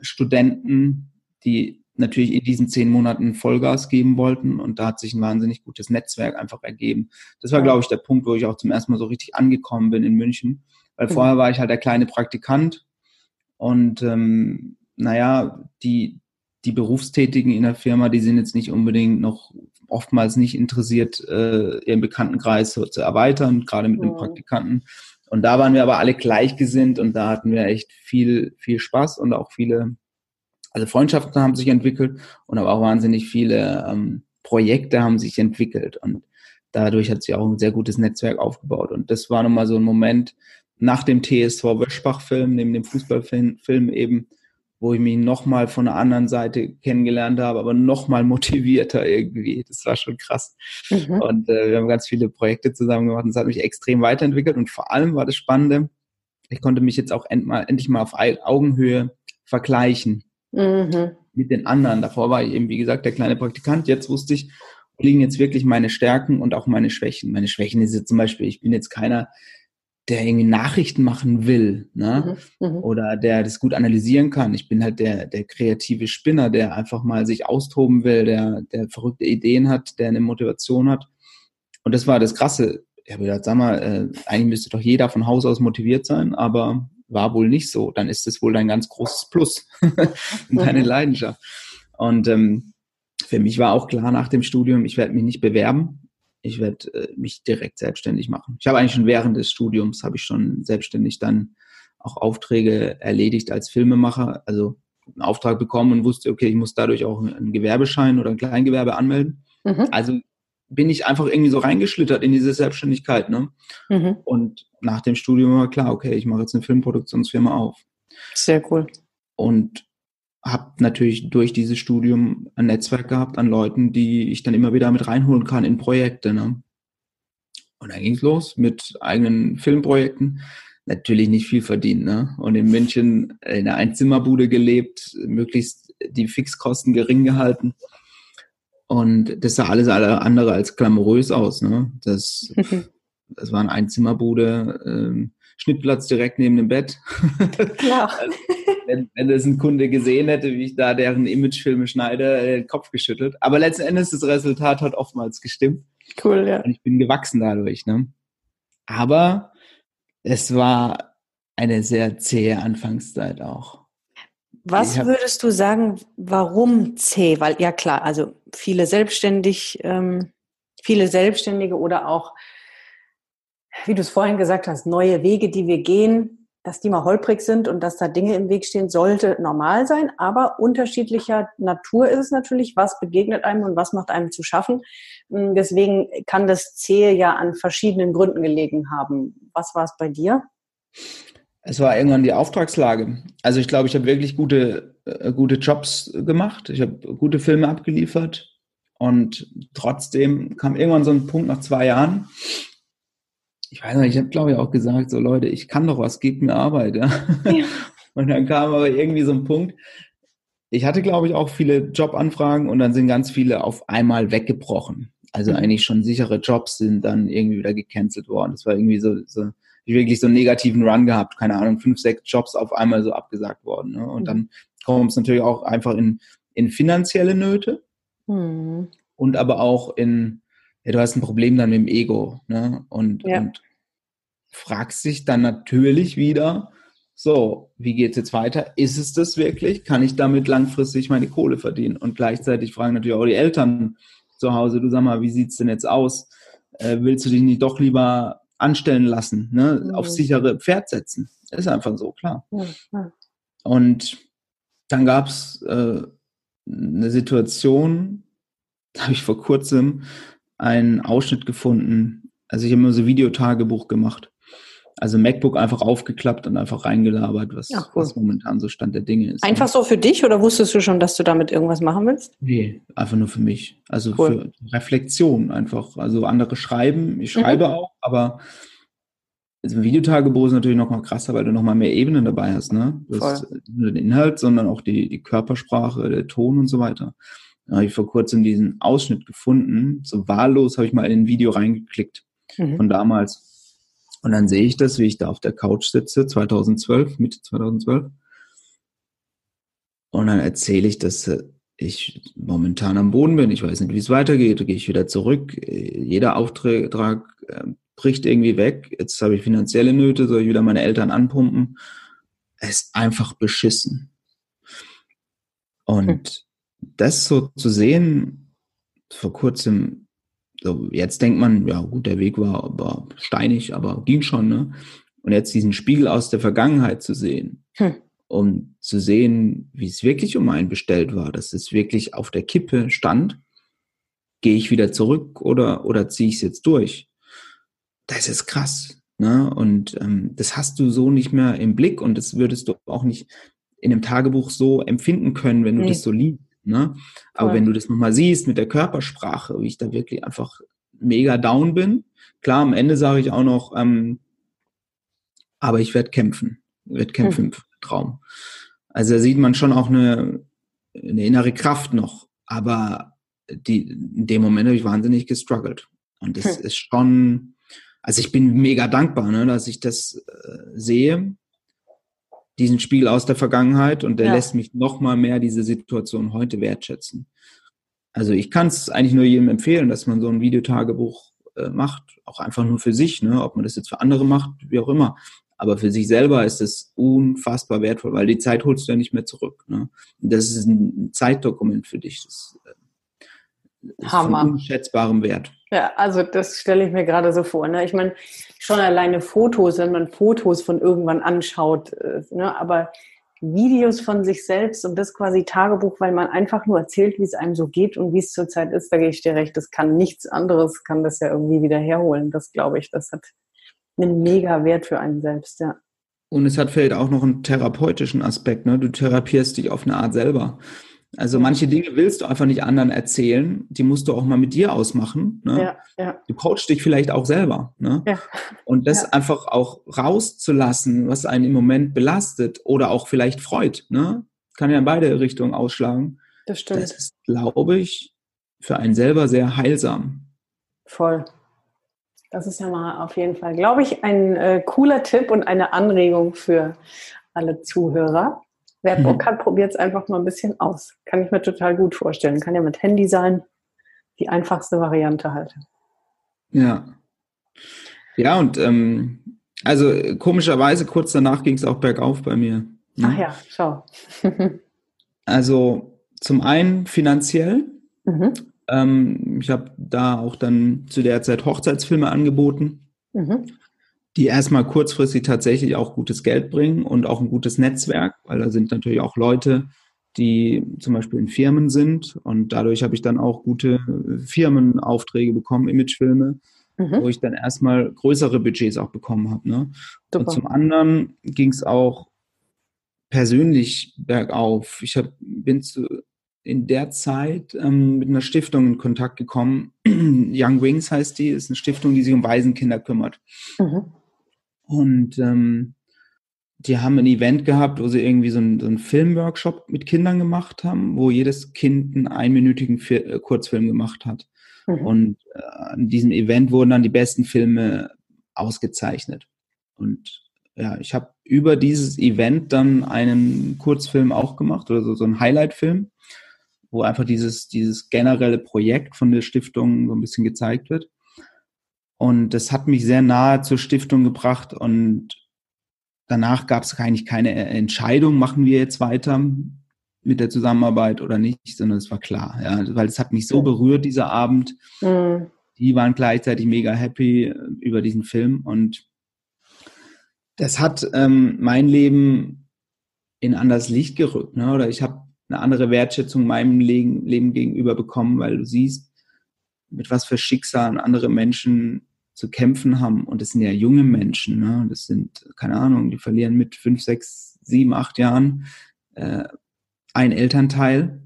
Studenten, die natürlich in diesen zehn Monaten Vollgas geben wollten und da hat sich ein wahnsinnig gutes Netzwerk einfach ergeben. Das war, glaube ich, der Punkt, wo ich auch zum ersten Mal so richtig angekommen bin in München, weil vorher war ich halt der kleine Praktikant und ähm, naja, die, die Berufstätigen in der Firma, die sind jetzt nicht unbedingt noch oftmals nicht interessiert, äh, ihren Bekanntenkreis zu, zu erweitern, gerade mit einem Praktikanten. Und da waren wir aber alle gleichgesinnt und da hatten wir echt viel, viel Spaß und auch viele, also Freundschaften haben sich entwickelt und aber auch wahnsinnig viele ähm, Projekte haben sich entwickelt und dadurch hat sich auch ein sehr gutes Netzwerk aufgebaut. Und das war nochmal so ein Moment nach dem TSV Wöschbach-Film, neben dem Fußballfilm eben, wo ich mich nochmal von der anderen Seite kennengelernt habe, aber nochmal motivierter irgendwie. Das war schon krass. Mhm. Und äh, wir haben ganz viele Projekte zusammen gemacht und es hat mich extrem weiterentwickelt. Und vor allem war das Spannende, ich konnte mich jetzt auch end mal, endlich mal auf Augenhöhe vergleichen mhm. mit den anderen. Davor war ich eben, wie gesagt, der kleine Praktikant. Jetzt wusste ich, liegen jetzt wirklich meine Stärken und auch meine Schwächen. Meine Schwächen ist jetzt zum Beispiel, ich bin jetzt keiner, der irgendwie Nachrichten machen will, ne? Mhm, mhm, oder der das gut analysieren kann. Ich bin halt der, der kreative Spinner, der einfach mal sich austoben will, der, der verrückte Ideen hat, der eine Motivation hat. Und das war das Krasse. Ich habe gedacht, sag mal, äh, eigentlich müsste doch jeder von Haus aus motiviert sein, aber war wohl nicht so. Dann ist es wohl dein ganz großes Plus und deine mhm. Leidenschaft. Und ähm, für mich war auch klar nach dem Studium, ich werde mich nicht bewerben ich werde äh, mich direkt selbstständig machen. Ich habe eigentlich schon während des Studiums, habe ich schon selbstständig dann auch Aufträge erledigt als Filmemacher, also einen Auftrag bekommen und wusste, okay, ich muss dadurch auch einen Gewerbeschein oder ein Kleingewerbe anmelden. Mhm. Also bin ich einfach irgendwie so reingeschlittert in diese Selbstständigkeit. Ne? Mhm. Und nach dem Studium war klar, okay, ich mache jetzt eine Filmproduktionsfirma auf. Sehr cool. Und habe natürlich durch dieses Studium ein Netzwerk gehabt an Leuten, die ich dann immer wieder mit reinholen kann in Projekte. Ne? Und dann ging's los mit eigenen Filmprojekten. Natürlich nicht viel verdient. Ne? Und in München in einer Einzimmerbude gelebt, möglichst die Fixkosten gering gehalten. Und das sah alles andere als glamourös aus. Ne? Das, das war eine Einzimmerbude, ähm, Schnittplatz direkt neben dem Bett. Klar. also, wenn, wenn das ein Kunde gesehen hätte, wie ich da deren Imagefilme schneide, äh, den Kopf geschüttelt. Aber letzten Endes, das Resultat hat oftmals gestimmt. Cool, ja. Und ich bin gewachsen dadurch. Ne? Aber es war eine sehr zähe Anfangszeit auch. Was würdest du sagen, warum C? Weil ja klar, also viele selbstständig, ähm, viele Selbstständige oder auch, wie du es vorhin gesagt hast, neue Wege, die wir gehen, dass die mal holprig sind und dass da Dinge im Weg stehen, sollte normal sein. Aber unterschiedlicher Natur ist es natürlich, was begegnet einem und was macht einem zu schaffen. Hm, deswegen kann das C ja an verschiedenen Gründen gelegen haben. Was war es bei dir? Es war irgendwann die Auftragslage. Also ich glaube, ich habe wirklich gute, äh, gute Jobs gemacht. Ich habe gute Filme abgeliefert. Und trotzdem kam irgendwann so ein Punkt nach zwei Jahren, ich weiß nicht, ich habe glaube ich auch gesagt, so Leute, ich kann doch was, gebt mir Arbeit. Ja? ja. Und dann kam aber irgendwie so ein Punkt, ich hatte glaube ich auch viele Jobanfragen und dann sind ganz viele auf einmal weggebrochen. Also mhm. eigentlich schon sichere Jobs sind dann irgendwie wieder gecancelt worden. Das war irgendwie so, so ich wirklich so einen negativen Run gehabt, keine Ahnung, fünf, sechs Jobs auf einmal so abgesagt worden. Ne? Und mhm. dann kommt es natürlich auch einfach in, in finanzielle Nöte mhm. und aber auch in ja, du hast ein Problem dann mit dem Ego, ne? Und, ja. und fragst dich dann natürlich wieder, so, wie geht's jetzt weiter? Ist es das wirklich? Kann ich damit langfristig meine Kohle verdienen? Und gleichzeitig fragen natürlich auch die Eltern zu Hause, du sag mal, wie sieht's denn jetzt aus? Äh, willst du dich nicht doch lieber anstellen lassen, ne? Mhm. auf sichere Pferd setzen? Ist einfach so, klar. Ja. Und dann gab's äh, eine Situation, da habe ich vor kurzem einen Ausschnitt gefunden. Also ich habe immer so Videotagebuch gemacht. Also MacBook einfach aufgeklappt und einfach reingelabert, was, Ach, cool. was momentan so Stand der Dinge ist. Einfach so für dich oder wusstest du schon, dass du damit irgendwas machen willst? Nee, einfach nur für mich. Also cool. für Reflexion einfach. Also andere schreiben, ich schreibe mhm. auch, aber also ein Videotagebuch ist natürlich noch mal krasser, weil du noch mal mehr Ebenen dabei hast. Ne? Du hast nicht nur den Inhalt, sondern auch die, die Körpersprache, der Ton und so weiter. Da habe ich vor kurzem diesen Ausschnitt gefunden. So wahllos habe ich mal in ein Video reingeklickt mhm. von damals. Und dann sehe ich das, wie ich da auf der Couch sitze, 2012, Mitte 2012. Und dann erzähle ich, dass ich momentan am Boden bin. Ich weiß nicht, wie es weitergeht. Da gehe ich wieder zurück. Jeder Auftrag äh, bricht irgendwie weg. Jetzt habe ich finanzielle Nöte, soll ich wieder meine Eltern anpumpen. Es ist einfach beschissen. Und hm das so zu sehen, vor kurzem, so jetzt denkt man, ja gut, der Weg war, war steinig, aber ging schon, ne? Und jetzt diesen Spiegel aus der Vergangenheit zu sehen, hm. um zu sehen, wie es wirklich um einen bestellt war, dass es wirklich auf der Kippe stand, gehe ich wieder zurück oder, oder ziehe ich es jetzt durch? Das ist krass. Ne? Und ähm, das hast du so nicht mehr im Blick und das würdest du auch nicht in einem Tagebuch so empfinden können, wenn du nee. das so liest. Ne? Aber Voll. wenn du das nochmal siehst mit der Körpersprache, wie ich da wirklich einfach mega down bin, klar, am Ende sage ich auch noch, ähm, aber ich werde kämpfen, werde kämpfen hm. im Traum. Also da sieht man schon auch eine, eine innere Kraft noch, aber die, in dem Moment habe ich wahnsinnig gestruggelt. Und das hm. ist schon, also ich bin mega dankbar, ne, dass ich das äh, sehe diesen Spiegel aus der Vergangenheit und der ja. lässt mich noch mal mehr diese Situation heute wertschätzen. Also ich kann es eigentlich nur jedem empfehlen, dass man so ein Videotagebuch äh, macht, auch einfach nur für sich, ne? ob man das jetzt für andere macht, wie auch immer. Aber für sich selber ist es unfassbar wertvoll, weil die Zeit holst du ja nicht mehr zurück. Ne? Das ist ein Zeitdokument für dich. Das äh, ist Hammer. von unschätzbarem Wert. Ja, also das stelle ich mir gerade so vor. Ne? Ich meine, schon alleine Fotos, wenn man Fotos von irgendwann anschaut, äh, ne? aber Videos von sich selbst und das quasi Tagebuch, weil man einfach nur erzählt, wie es einem so geht und wie es zurzeit ist, da gehe ich dir recht, das kann nichts anderes, kann das ja irgendwie wieder herholen. Das glaube ich, das hat einen mega Wert für einen selbst, ja. Und es hat vielleicht auch noch einen therapeutischen Aspekt, ne? Du therapierst dich auf eine Art selber. Also manche Dinge willst du einfach nicht anderen erzählen, die musst du auch mal mit dir ausmachen. Ne? Ja, ja. Du coachst dich vielleicht auch selber. Ne? Ja. Und das einfach auch rauszulassen, was einen im Moment belastet oder auch vielleicht freut. Ne? Kann ja in beide Richtungen ausschlagen. Das stimmt. Das ist, glaube ich, für einen selber sehr heilsam. Voll. Das ist ja mal auf jeden Fall, glaube ich, ein äh, cooler Tipp und eine Anregung für alle Zuhörer. Wer Bock mhm. hat, probiert es einfach mal ein bisschen aus. Kann ich mir total gut vorstellen. Kann ja mit Handy sein. Die einfachste Variante halt. Ja. Ja, und ähm, also komischerweise kurz danach ging es auch bergauf bei mir. Ne? Ach ja, schau. also zum einen finanziell. Mhm. Ähm, ich habe da auch dann zu der Zeit Hochzeitsfilme angeboten, mhm. Die erstmal kurzfristig tatsächlich auch gutes Geld bringen und auch ein gutes Netzwerk, weil da sind natürlich auch Leute, die zum Beispiel in Firmen sind und dadurch habe ich dann auch gute Firmenaufträge bekommen, Imagefilme, mhm. wo ich dann erstmal größere Budgets auch bekommen habe. Ne? Und zum anderen ging es auch persönlich bergauf. Ich hab, bin zu, in der Zeit ähm, mit einer Stiftung in Kontakt gekommen. Young Wings heißt die, ist eine Stiftung, die sich um Waisenkinder kümmert. Mhm. Und ähm, die haben ein Event gehabt, wo sie irgendwie so einen, so einen Filmworkshop mit Kindern gemacht haben, wo jedes Kind einen einminütigen Fi äh, Kurzfilm gemacht hat. Mhm. Und äh, an diesem Event wurden dann die besten Filme ausgezeichnet. Und ja, ich habe über dieses Event dann einen Kurzfilm auch gemacht oder so, so einen Highlight-Film, wo einfach dieses, dieses generelle Projekt von der Stiftung so ein bisschen gezeigt wird. Und das hat mich sehr nahe zur Stiftung gebracht und danach gab es eigentlich keine Entscheidung, machen wir jetzt weiter mit der Zusammenarbeit oder nicht, sondern es war klar, ja, weil es hat mich so berührt, dieser Abend. Mhm. Die waren gleichzeitig mega happy äh, über diesen Film und das hat ähm, mein Leben in anderes Licht gerückt, ne? oder ich habe eine andere Wertschätzung meinem Leben, Leben gegenüber bekommen, weil du siehst, mit was für Schicksalen andere Menschen zu kämpfen haben. Und das sind ja junge Menschen. Ne? Das sind, keine Ahnung, die verlieren mit fünf, sechs, sieben, acht Jahren äh, ein Elternteil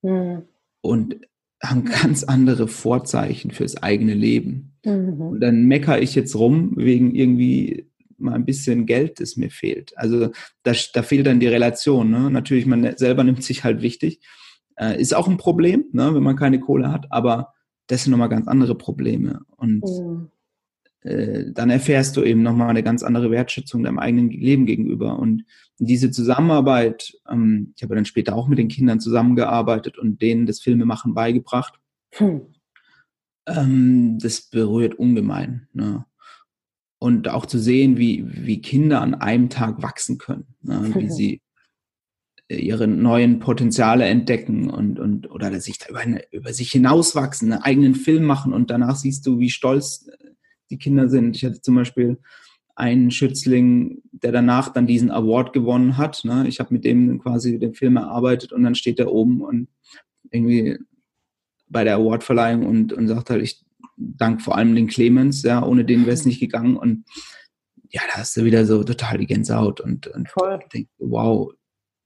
mhm. und haben ganz andere Vorzeichen fürs eigene Leben. Mhm. Und dann meckere ich jetzt rum wegen irgendwie mal ein bisschen Geld, das mir fehlt. Also da, da fehlt dann die Relation. Ne? Natürlich, man selber nimmt sich halt wichtig. Äh, ist auch ein Problem, ne, wenn man keine Kohle hat, aber das sind nochmal ganz andere Probleme. Und mhm. Äh, dann erfährst du eben nochmal eine ganz andere Wertschätzung deinem eigenen Leben gegenüber. Und diese Zusammenarbeit, ähm, ich habe dann später auch mit den Kindern zusammengearbeitet und denen das Filmemachen beigebracht. Mhm. Ähm, das berührt ungemein. Ne? und auch zu sehen, wie, wie Kinder an einem Tag wachsen können, ne? wie sie äh, ihre neuen Potenziale entdecken und, und oder sich da über, eine, über sich hinauswachsen, einen eigenen Film machen und danach siehst du, wie stolz äh, die Kinder sind. Ich hatte zum Beispiel einen Schützling, der danach dann diesen Award gewonnen hat. Ne? Ich habe mit dem quasi den Film erarbeitet und dann steht er oben und irgendwie bei der Awardverleihung und, und sagt halt, ich dank vor allem den Clemens, ja, ohne den wäre es nicht gegangen. Und ja, da hast du wieder so total die Gänsehaut und, und denkst, wow,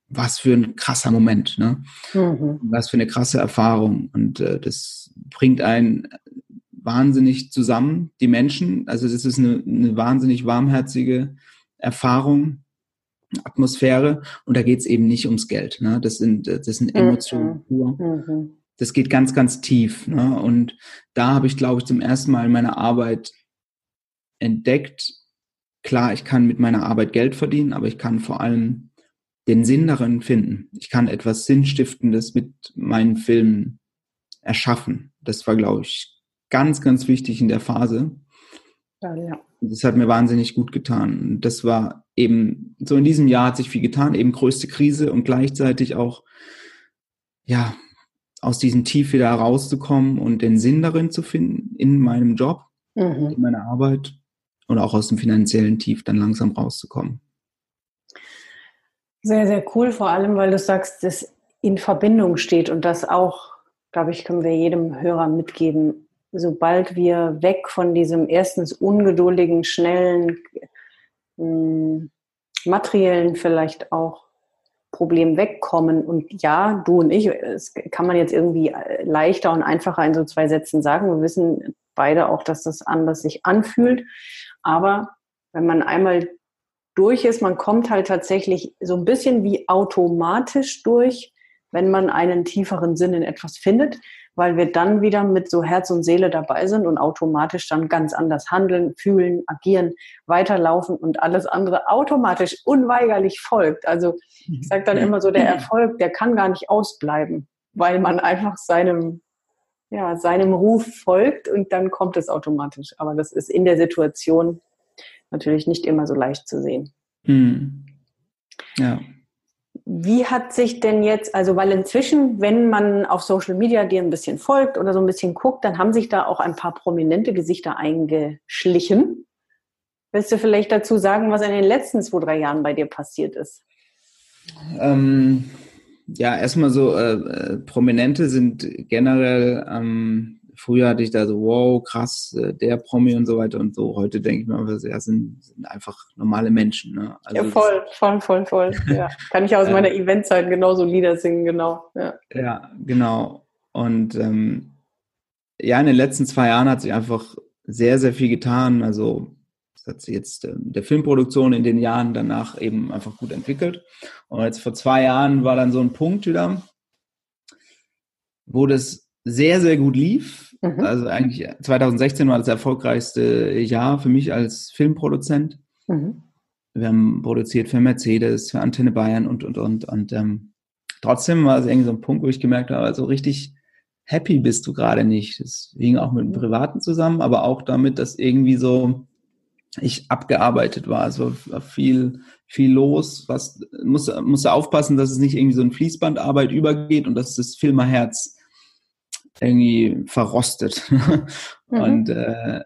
was für ein krasser Moment, ne? Mhm. Was für eine krasse Erfahrung. Und äh, das bringt einen wahnsinnig zusammen, die Menschen. Also das ist eine, eine wahnsinnig warmherzige Erfahrung, Atmosphäre. Und da geht es eben nicht ums Geld. Ne? Das sind, das sind Emotionen pur. Mhm das geht ganz, ganz tief. Ne? Und da habe ich, glaube ich, zum ersten Mal in meiner Arbeit entdeckt, klar, ich kann mit meiner Arbeit Geld verdienen, aber ich kann vor allem den Sinn darin finden. Ich kann etwas Sinnstiftendes mit meinen Filmen erschaffen. Das war, glaube ich, ganz, ganz wichtig in der Phase. Ja, ja. Das hat mir wahnsinnig gut getan. Das war eben, so in diesem Jahr hat sich viel getan, eben größte Krise und gleichzeitig auch, ja, aus diesem Tief wieder herauszukommen und den Sinn darin zu finden, in meinem Job, mhm. in meiner Arbeit und auch aus dem finanziellen Tief dann langsam rauszukommen. Sehr, sehr cool, vor allem, weil du sagst, dass in Verbindung steht und das auch, glaube ich, können wir jedem Hörer mitgeben. Sobald wir weg von diesem erstens ungeduldigen, schnellen, mh, hm, materiellen vielleicht auch Problem wegkommen. Und ja, du und ich, das kann man jetzt irgendwie leichter und einfacher in so zwei Sätzen sagen. Wir wissen beide auch, dass das anders sich anfühlt. Aber wenn man einmal durch ist, man kommt halt tatsächlich so ein bisschen wie automatisch durch, wenn man einen tieferen Sinn in etwas findet weil wir dann wieder mit so Herz und Seele dabei sind und automatisch dann ganz anders handeln, fühlen, agieren, weiterlaufen und alles andere automatisch unweigerlich folgt. Also ich sage dann immer so, der Erfolg, der kann gar nicht ausbleiben, weil man einfach seinem, ja, seinem Ruf folgt und dann kommt es automatisch. Aber das ist in der Situation natürlich nicht immer so leicht zu sehen. Hm. Ja. Wie hat sich denn jetzt, also weil inzwischen, wenn man auf Social Media dir ein bisschen folgt oder so ein bisschen guckt, dann haben sich da auch ein paar prominente Gesichter eingeschlichen. Willst du vielleicht dazu sagen, was in den letzten zwei, drei Jahren bei dir passiert ist? Ähm, ja, erstmal so, äh, äh Prominente sind generell ähm, früher hatte ich da so, wow, krass, äh, der Promi und so weiter und so. Heute denke ich mir einfach, ja, sind, sind einfach normale Menschen. Ne? Also ja, voll, voll, voll, voll. Ja. Kann ich aus meiner Eventzeit genauso Lieder singen, genau. Ja, ja genau. Und ähm, ja, in den letzten zwei Jahren hat sich einfach sehr, sehr viel getan. Also das hat sich jetzt äh, der Filmproduktion in den Jahren danach eben einfach gut entwickelt. Und jetzt vor zwei Jahren war dann so ein Punkt wieder, wo das sehr, sehr gut lief. Mhm. Also eigentlich 2016 war das erfolgreichste Jahr für mich als Filmproduzent. Mhm. Wir haben produziert für Mercedes, für Antenne Bayern und, und, und. Und ähm, trotzdem war es irgendwie so ein Punkt, wo ich gemerkt habe, also richtig happy bist du gerade nicht. Das hing auch mit dem Privaten zusammen, aber auch damit, dass irgendwie so ich abgearbeitet war. Also war viel, viel los. Was muss, muss aufpassen, dass es nicht irgendwie so in Fließbandarbeit übergeht und dass das Filmerherz irgendwie verrostet. mhm. Und äh,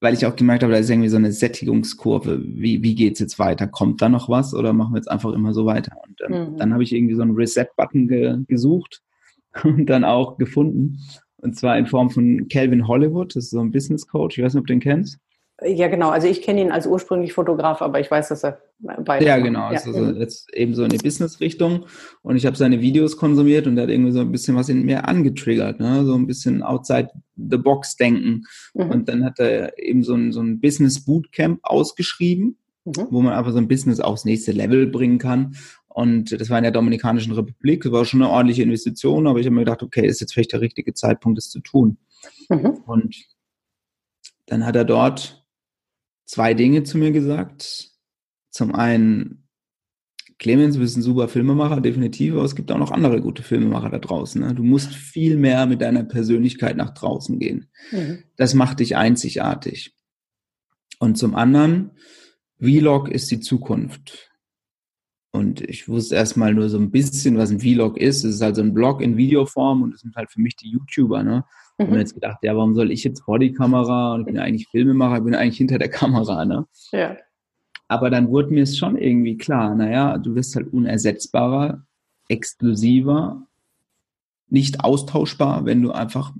weil ich auch gemerkt habe, da ist irgendwie so eine Sättigungskurve. Wie, wie geht's jetzt weiter? Kommt da noch was oder machen wir jetzt einfach immer so weiter? Und ähm, mhm. dann habe ich irgendwie so einen Reset-Button ge gesucht und dann auch gefunden. Und zwar in Form von Calvin Hollywood, das ist so ein Business Coach. Ich weiß nicht, ob du den kennst. Ja, genau. Also ich kenne ihn als ursprünglich Fotograf, aber ich weiß, dass er beide. Ja, genau. Ja. Also jetzt eben so in die Business-Richtung. Und ich habe seine Videos konsumiert und er hat irgendwie so ein bisschen was in mir angetriggert, ne? So ein bisschen outside the box denken. Mhm. Und dann hat er eben so ein, so ein Business Bootcamp ausgeschrieben, mhm. wo man einfach so ein Business aufs nächste Level bringen kann. Und das war in der Dominikanischen Republik. Das war schon eine ordentliche Investition, aber ich habe mir gedacht, okay, ist jetzt vielleicht der richtige Zeitpunkt, das zu tun. Mhm. Und dann hat er dort zwei Dinge zu mir gesagt. Zum einen, Clemens, du bist ein super Filmemacher, definitiv, aber es gibt auch noch andere gute Filmemacher da draußen. Ne? Du musst viel mehr mit deiner Persönlichkeit nach draußen gehen. Mhm. Das macht dich einzigartig. Und zum anderen, Vlog ist die Zukunft. Und ich wusste erstmal nur so ein bisschen, was ein Vlog ist. Es ist halt so ein Blog in Videoform und das sind halt für mich die YouTuber. Ne? Mhm. Und mir jetzt gedacht, ja, warum soll ich jetzt vor die Kamera? Und ich bin eigentlich Filmemacher, ich bin eigentlich hinter der Kamera, ne? Ja. Aber dann wurde mir es schon irgendwie klar, naja, du wirst halt unersetzbarer, exklusiver, nicht austauschbar, wenn du einfach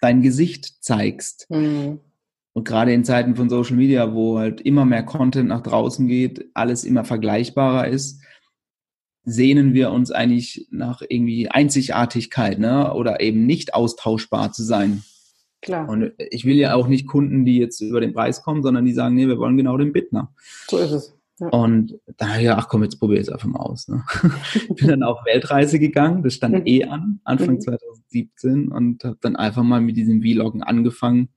dein Gesicht zeigst. Mhm. Und gerade in Zeiten von Social Media, wo halt immer mehr Content nach draußen geht, alles immer vergleichbarer ist, sehnen wir uns eigentlich nach irgendwie Einzigartigkeit, ne? Oder eben nicht austauschbar zu sein. Klar. Und ich will ja auch nicht Kunden, die jetzt über den Preis kommen, sondern die sagen, nee, wir wollen genau den Bittner. So ist es. Ja. Und da ja, ach komm, jetzt probiere ich es einfach mal aus. Ne? bin dann auf Weltreise gegangen, das stand mhm. eh an, Anfang mhm. 2017 und habe dann einfach mal mit diesem Vloggen angefangen.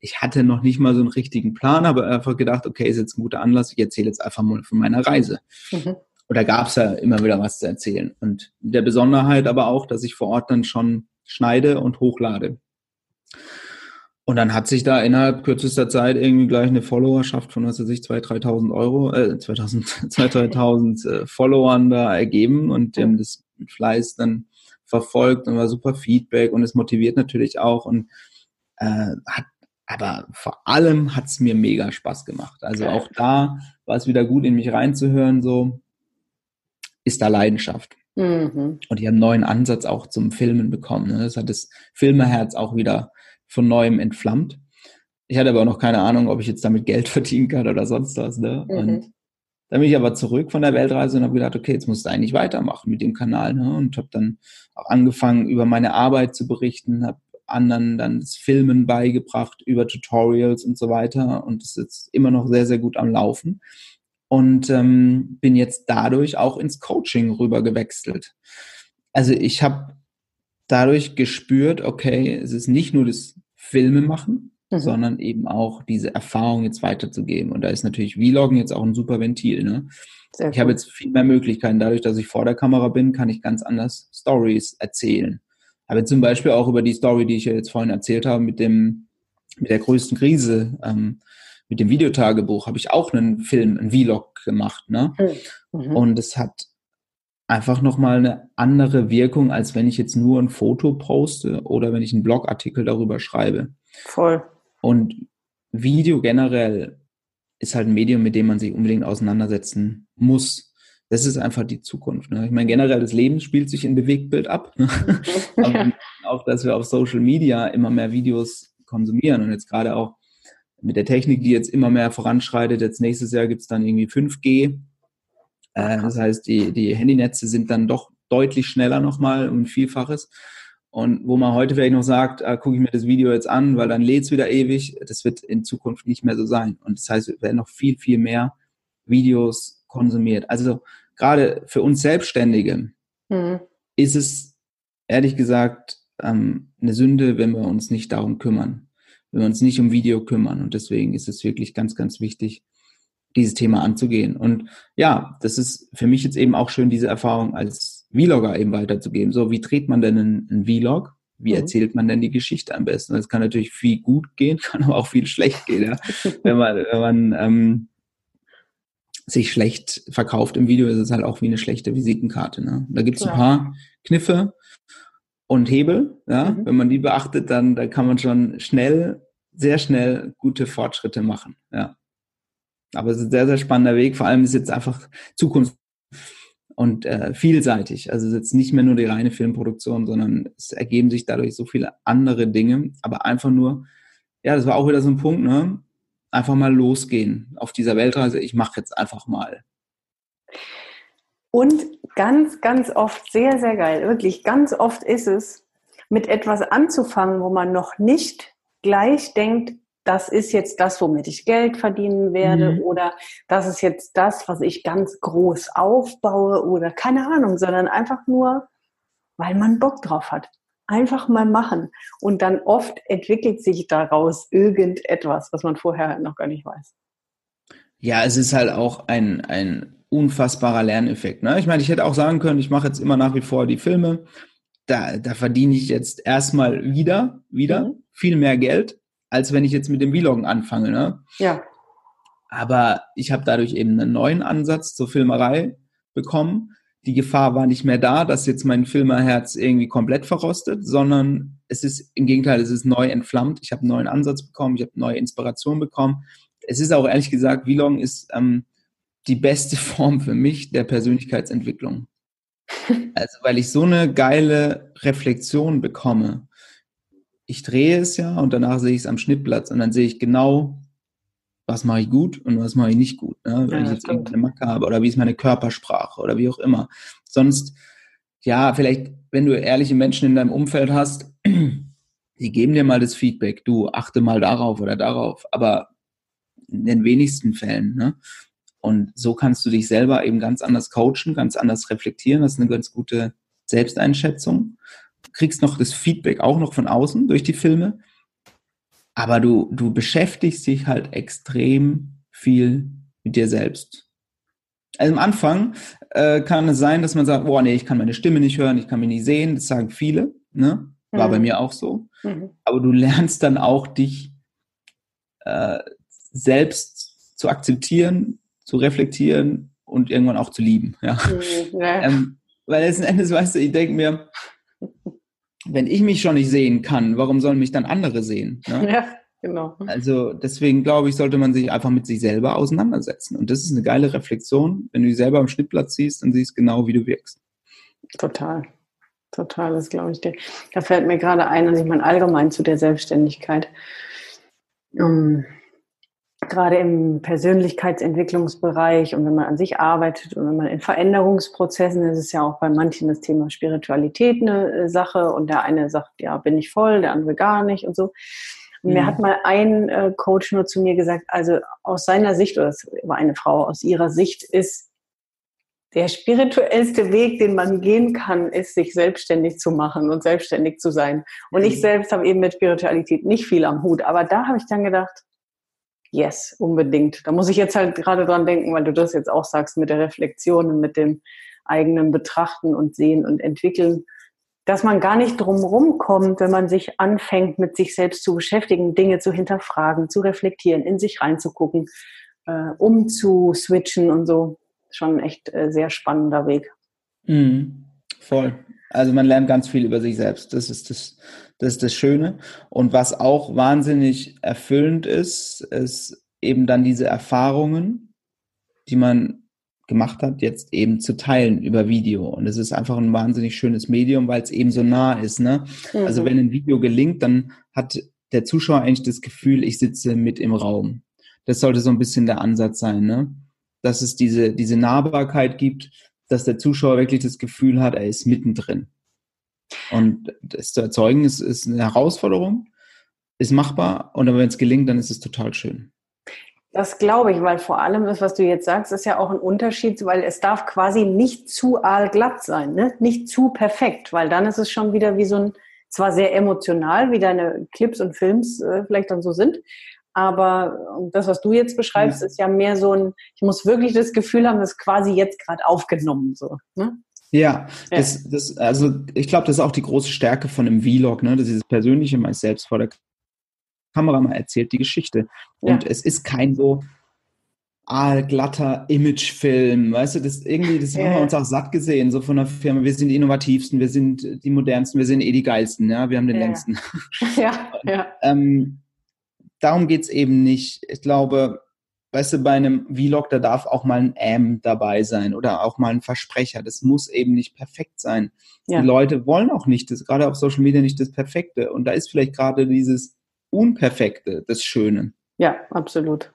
Ich hatte noch nicht mal so einen richtigen Plan, aber einfach gedacht, okay, ist jetzt ein guter Anlass, ich erzähle jetzt einfach mal von meiner Reise. Mhm oder gab es ja immer wieder was zu erzählen. Und der Besonderheit aber auch, dass ich vor Ort dann schon schneide und hochlade. Und dann hat sich da innerhalb kürzester Zeit irgendwie gleich eine Followerschaft von, was weiß ich, 2.000, 3.000 Euro, äh, 2.000, 2.000 äh, Followern da ergeben und die haben das mit Fleiß dann verfolgt und war super Feedback und es motiviert natürlich auch und äh, hat aber vor allem hat's mir mega Spaß gemacht. Also auch da war es wieder gut, in mich reinzuhören, so ist da Leidenschaft. Mhm. Und die haben einen neuen Ansatz auch zum Filmen bekommen. Ne? Das hat das Filmerherz auch wieder von neuem entflammt. Ich hatte aber auch noch keine Ahnung, ob ich jetzt damit Geld verdienen kann oder sonst was. Ne? Mhm. Und dann bin ich aber zurück von der Weltreise und habe gedacht, okay, jetzt musst du eigentlich weitermachen mit dem Kanal. Ne? Und habe dann auch angefangen, über meine Arbeit zu berichten, habe anderen dann das Filmen beigebracht, über Tutorials und so weiter. Und es ist jetzt immer noch sehr, sehr gut am Laufen und ähm, bin jetzt dadurch auch ins Coaching rüber gewechselt. Also ich habe dadurch gespürt, okay, es ist nicht nur das Filme machen, mhm. sondern eben auch diese Erfahrung jetzt weiterzugeben. Und da ist natürlich Vloggen jetzt auch ein super Ventil. Ne? Sehr ich habe jetzt viel mehr Möglichkeiten. Dadurch, dass ich vor der Kamera bin, kann ich ganz anders Stories erzählen. Aber zum Beispiel auch über die Story, die ich ja jetzt vorhin erzählt habe, mit dem mit der größten Krise. Ähm, mit dem Videotagebuch habe ich auch einen Film, einen Vlog gemacht, ne? Mhm. Und es hat einfach nochmal eine andere Wirkung, als wenn ich jetzt nur ein Foto poste oder wenn ich einen Blogartikel darüber schreibe. Voll. Und Video generell ist halt ein Medium, mit dem man sich unbedingt auseinandersetzen muss. Das ist einfach die Zukunft. Ne? Ich meine, generell das Leben spielt sich in Bewegtbild ab. Ne? ja. auch, dass wir auf Social Media immer mehr Videos konsumieren und jetzt gerade auch mit der Technik, die jetzt immer mehr voranschreitet, jetzt nächstes Jahr gibt es dann irgendwie 5G. Äh, das heißt, die, die Handynetze sind dann doch deutlich schneller nochmal um ein Vielfaches. Und wo man heute vielleicht noch sagt, ah, gucke ich mir das Video jetzt an, weil dann lädt es wieder ewig, das wird in Zukunft nicht mehr so sein. Und das heißt, es werden noch viel, viel mehr Videos konsumiert. Also gerade für uns Selbstständige mhm. ist es ehrlich gesagt ähm, eine Sünde, wenn wir uns nicht darum kümmern, wenn wir uns nicht um Video kümmern. Und deswegen ist es wirklich ganz, ganz wichtig, dieses Thema anzugehen. Und ja, das ist für mich jetzt eben auch schön, diese Erfahrung als Vlogger eben weiterzugeben. So, wie dreht man denn einen, einen Vlog? Wie mhm. erzählt man denn die Geschichte am besten? Das kann natürlich viel gut gehen, kann aber auch viel schlecht gehen, ja? wenn man, wenn man ähm, sich schlecht verkauft im Video, ist es halt auch wie eine schlechte Visitenkarte. Ne? Da gibt es ja. ein paar Kniffe und Hebel. Ja? Mhm. Wenn man die beachtet, dann da kann man schon schnell, sehr schnell gute Fortschritte machen. Ja. Aber es ist ein sehr, sehr spannender Weg. Vor allem ist jetzt einfach Zukunft und äh, vielseitig. Also jetzt nicht mehr nur die reine Filmproduktion, sondern es ergeben sich dadurch so viele andere Dinge. Aber einfach nur, ja, das war auch wieder so ein Punkt, ne? Einfach mal losgehen auf dieser Weltreise. Ich mache jetzt einfach mal. Und ganz, ganz oft, sehr, sehr geil, wirklich, ganz oft ist es, mit etwas anzufangen, wo man noch nicht gleich denkt, das ist jetzt das, womit ich Geld verdienen werde mhm. oder das ist jetzt das, was ich ganz groß aufbaue oder keine Ahnung, sondern einfach nur, weil man Bock drauf hat. Einfach mal machen. Und dann oft entwickelt sich daraus irgendetwas, was man vorher noch gar nicht weiß. Ja, es ist halt auch ein, ein unfassbarer Lerneffekt. Ne? Ich meine, ich hätte auch sagen können, ich mache jetzt immer nach wie vor die Filme. Da, da verdiene ich jetzt erstmal wieder, wieder mhm. viel mehr Geld als wenn ich jetzt mit dem Vloggen anfange. Ne? Ja. Aber ich habe dadurch eben einen neuen Ansatz zur Filmerei bekommen. Die Gefahr war nicht mehr da, dass jetzt mein Filmerherz irgendwie komplett verrostet, sondern es ist im Gegenteil, es ist neu entflammt. Ich habe einen neuen Ansatz bekommen, ich habe neue Inspiration bekommen. Es ist auch ehrlich gesagt, Vloggen ist ähm, die beste Form für mich der Persönlichkeitsentwicklung. Also weil ich so eine geile Reflexion bekomme ich drehe es ja und danach sehe ich es am Schnittplatz und dann sehe ich genau, was mache ich gut und was mache ich nicht gut. Ne? Wenn ja, ich jetzt irgendeine Macke habe oder wie ist meine Körpersprache oder wie auch immer. Sonst, ja, vielleicht, wenn du ehrliche Menschen in deinem Umfeld hast, die geben dir mal das Feedback, du achte mal darauf oder darauf, aber in den wenigsten Fällen. Ne? Und so kannst du dich selber eben ganz anders coachen, ganz anders reflektieren. Das ist eine ganz gute Selbsteinschätzung kriegst noch das Feedback auch noch von außen durch die Filme, aber du, du beschäftigst dich halt extrem viel mit dir selbst. Also am Anfang äh, kann es sein, dass man sagt, boah, nee, ich kann meine Stimme nicht hören, ich kann mich nicht sehen, das sagen viele, ne? War mhm. bei mir auch so. Mhm. Aber du lernst dann auch dich äh, selbst zu akzeptieren, zu reflektieren und irgendwann auch zu lieben. Ja. Mhm, ja. Ähm, weil letzten Endes, weißt du, ich denke mir, wenn ich mich schon nicht sehen kann, warum sollen mich dann andere sehen? Ne? Ja, genau. Also deswegen glaube ich, sollte man sich einfach mit sich selber auseinandersetzen. Und das ist eine geile Reflexion. Wenn du dich selber am Schnittplatz siehst, dann siehst du genau, wie du wirkst. Total. Total, das glaube ich dir. Da fällt mir gerade ein, also ich meine allgemein zu der Selbstständigkeit. Um, gerade im Persönlichkeitsentwicklungsbereich und wenn man an sich arbeitet und wenn man in Veränderungsprozessen, das ist ja auch bei manchen das Thema Spiritualität eine äh, Sache und der eine sagt, ja, bin ich voll, der andere gar nicht und so. Und mir mhm. hat mal ein äh, Coach nur zu mir gesagt, also aus seiner Sicht, oder es war eine Frau, aus ihrer Sicht ist der spirituellste Weg, den man gehen kann, ist, sich selbstständig zu machen und selbstständig zu sein. Und ich mhm. selbst habe eben mit Spiritualität nicht viel am Hut, aber da habe ich dann gedacht, Yes, unbedingt. Da muss ich jetzt halt gerade dran denken, weil du das jetzt auch sagst mit der Reflexion und mit dem eigenen Betrachten und Sehen und Entwickeln, dass man gar nicht drumherum kommt, wenn man sich anfängt, mit sich selbst zu beschäftigen, Dinge zu hinterfragen, zu reflektieren, in sich reinzugucken, äh, umzuswitchen und so. Schon echt äh, sehr spannender Weg. Mhm. Voll. Also man lernt ganz viel über sich selbst. Das ist das, das ist das Schöne. Und was auch wahnsinnig erfüllend ist, ist eben dann diese Erfahrungen, die man gemacht hat, jetzt eben zu teilen über Video. Und es ist einfach ein wahnsinnig schönes Medium, weil es eben so nah ist. Ne? Mhm. Also wenn ein Video gelingt, dann hat der Zuschauer eigentlich das Gefühl, ich sitze mit im Raum. Das sollte so ein bisschen der Ansatz sein, ne? Dass es diese, diese Nahbarkeit gibt, dass der Zuschauer wirklich das Gefühl hat, er ist mittendrin. Und das zu erzeugen ist, ist eine Herausforderung, ist machbar und wenn es gelingt, dann ist es total schön. Das glaube ich, weil vor allem das, was du jetzt sagst, ist ja auch ein Unterschied, weil es darf quasi nicht zu aalglatt sein, ne? nicht zu perfekt, weil dann ist es schon wieder wie so ein, zwar sehr emotional, wie deine Clips und Films äh, vielleicht dann so sind, aber das, was du jetzt beschreibst, ja. ist ja mehr so ein, ich muss wirklich das Gefühl haben, das ist quasi jetzt gerade aufgenommen. So, ne? Ja, ja, Das, das, also ich glaube, das ist auch die große Stärke von einem Vlog, ne? Das ist dieses persönliche, meist selbst vor der Kamera mal erzählt die Geschichte. Und ja. es ist kein so aalglatter Imagefilm, weißt du, das irgendwie, das ja. haben wir uns auch satt gesehen, so von der Firma, wir sind die innovativsten, wir sind die modernsten, wir sind eh die geilsten, ja, wir haben den längsten. Ja, ja. ähm, darum geht's eben nicht. Ich glaube, weißt du, bei einem Vlog, da darf auch mal ein M dabei sein oder auch mal ein Versprecher. Das muss eben nicht perfekt sein. Ja. Die Leute wollen auch nicht, das, gerade auf Social Media nicht das Perfekte. Und da ist vielleicht gerade dieses Unperfekte das Schöne. Ja, absolut.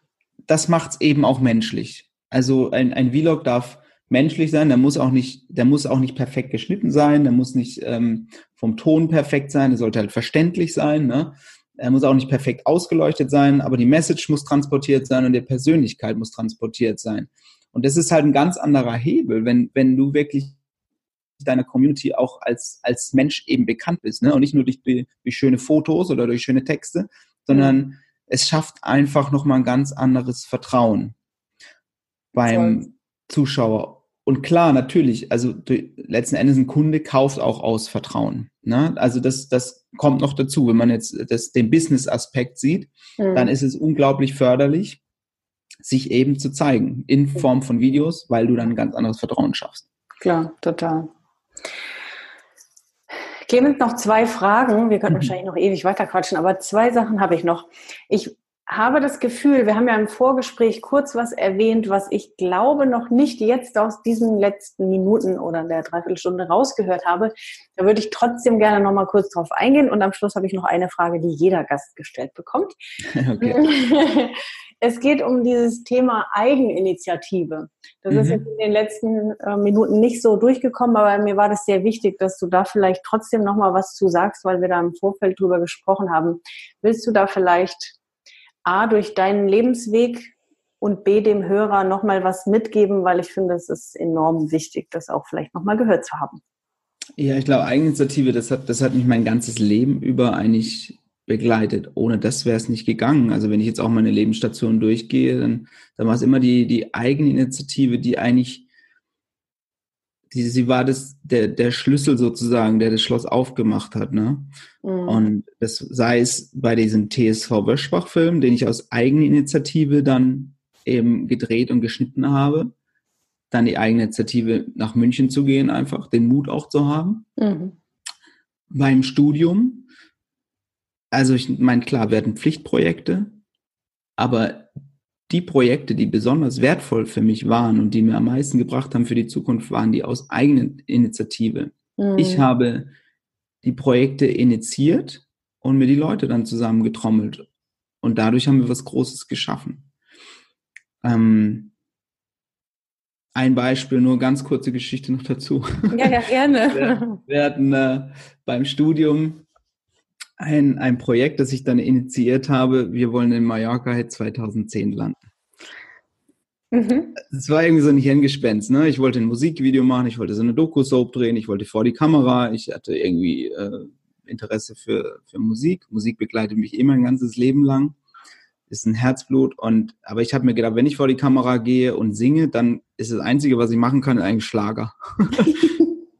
Das macht's eben auch menschlich. Also ein, ein Vlog darf menschlich sein, der muss auch nicht, der muss auch nicht perfekt geschnitten sein, der muss nicht ähm, vom Ton perfekt sein, der sollte halt verständlich sein, ne? Er muss auch nicht perfekt ausgeleuchtet sein, aber die Message muss transportiert sein und die Persönlichkeit muss transportiert sein. Und das ist halt ein ganz anderer Hebel, wenn, wenn du wirklich deiner Community auch als, als Mensch eben bekannt bist. Ne? Und nicht nur durch, durch schöne Fotos oder durch schöne Texte, sondern mhm. es schafft einfach nochmal ein ganz anderes Vertrauen beim. Zuschauer. Und klar, natürlich, also letzten Endes ein Kunde kauft auch aus Vertrauen. Ne? Also das, das kommt noch dazu. Wenn man jetzt das, den Business-Aspekt sieht, mhm. dann ist es unglaublich förderlich, sich eben zu zeigen in Form von Videos, weil du dann ein ganz anderes Vertrauen schaffst. Klar, total. Clemens, noch zwei Fragen. Wir könnten mhm. wahrscheinlich noch ewig weiter quatschen, aber zwei Sachen habe ich noch. Ich habe das Gefühl, wir haben ja im Vorgespräch kurz was erwähnt, was ich glaube noch nicht jetzt aus diesen letzten Minuten oder der Dreiviertelstunde rausgehört habe. Da würde ich trotzdem gerne noch mal kurz drauf eingehen und am Schluss habe ich noch eine Frage, die jeder Gast gestellt bekommt. Okay. Es geht um dieses Thema Eigeninitiative. Das mhm. ist jetzt in den letzten äh, Minuten nicht so durchgekommen, aber mir war das sehr wichtig, dass du da vielleicht trotzdem noch mal was zu sagst, weil wir da im Vorfeld drüber gesprochen haben. Willst du da vielleicht A, durch deinen Lebensweg und B, dem Hörer nochmal was mitgeben, weil ich finde, es ist enorm wichtig, das auch vielleicht nochmal gehört zu haben. Ja, ich glaube, Eigeninitiative, das hat, das hat mich mein ganzes Leben über eigentlich begleitet. Ohne das wäre es nicht gegangen. Also wenn ich jetzt auch meine Lebensstation durchgehe, dann, dann war es immer die, die Eigeninitiative, die eigentlich, die, sie war das, der, der Schlüssel sozusagen, der das Schloss aufgemacht hat. Ne? Mhm. Und das sei es bei diesem TSV Wöschbach-Film, den ich aus Eigeninitiative dann eben gedreht und geschnitten habe. Dann die Eigeninitiative nach München zu gehen, einfach den Mut auch zu haben. Mhm. Beim Studium, also ich meine, klar, werden Pflichtprojekte, aber die Projekte, die besonders wertvoll für mich waren und die mir am meisten gebracht haben für die Zukunft, waren die aus eigenen Initiative. Mhm. Ich habe die Projekte initiiert und mir die Leute dann zusammengetrommelt. Und dadurch haben wir was Großes geschaffen. Ähm, ein Beispiel, nur ganz kurze Geschichte noch dazu. Ja, ja, gerne. Wir, wir hatten äh, beim Studium ein, ein Projekt, das ich dann initiiert habe. Wir wollen in Mallorca Hit 2010 landen. Mhm. Es war irgendwie so ein Hirngespenst. Ne? Ich wollte ein Musikvideo machen, ich wollte so eine Doku-Soap drehen, ich wollte vor die Kamera, ich hatte irgendwie äh, Interesse für, für Musik. Musik begleitet mich immer mein ganzes Leben lang. Ist ein Herzblut. Und, aber ich habe mir gedacht, wenn ich vor die Kamera gehe und singe, dann ist das Einzige, was ich machen kann, eigentlich Schlager.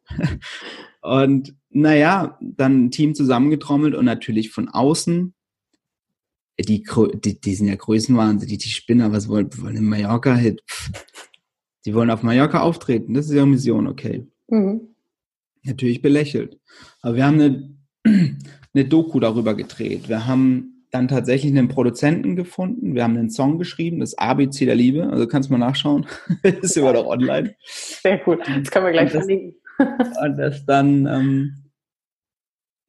und naja, dann ein Team zusammengetrommelt und natürlich von außen die, die, die sind ja Größenwahnsinn, die, die Spinner, was wollen, wollen in Mallorca hit? Die wollen auf Mallorca auftreten, das ist ihre Mission, okay. mhm. natürlich belächelt. Aber wir haben eine, eine Doku darüber gedreht. Wir haben dann tatsächlich einen Produzenten gefunden. Wir haben einen Song geschrieben, das ABC der Liebe. Also kannst du mal nachschauen. ist immer noch online. Sehr gut. Das können wir gleich verlinken. und das dann ähm,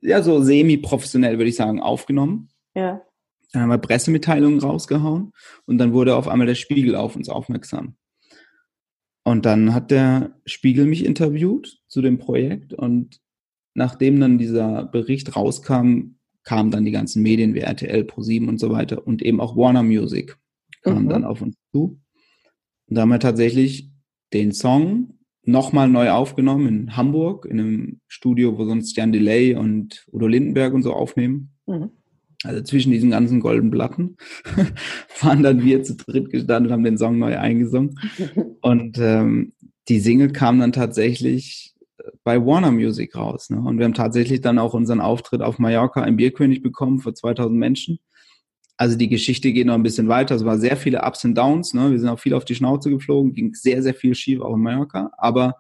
ja so semi-professionell, würde ich sagen, aufgenommen. Ja. Dann haben wir Pressemitteilungen rausgehauen und dann wurde auf einmal der Spiegel auf uns aufmerksam. Und dann hat der Spiegel mich interviewt zu dem Projekt und nachdem dann dieser Bericht rauskam, kamen dann die ganzen Medien wie RTL, Pro7 und so weiter und eben auch Warner Music kamen mhm. dann auf uns zu. Und da haben wir tatsächlich den Song nochmal neu aufgenommen in Hamburg, in einem Studio, wo sonst Jan Delay und Udo Lindenberg und so aufnehmen. Mhm. Also zwischen diesen ganzen golden Platten waren dann wir zu dritt gestanden und haben den Song neu eingesungen. Und ähm, die Single kam dann tatsächlich äh, bei Warner Music raus. Ne? Und wir haben tatsächlich dann auch unseren Auftritt auf Mallorca im Bierkönig bekommen für 2000 Menschen. Also die Geschichte geht noch ein bisschen weiter. Es war sehr viele Ups und Downs. Ne? Wir sind auch viel auf die Schnauze geflogen, ging sehr, sehr viel schief auch in Mallorca. Aber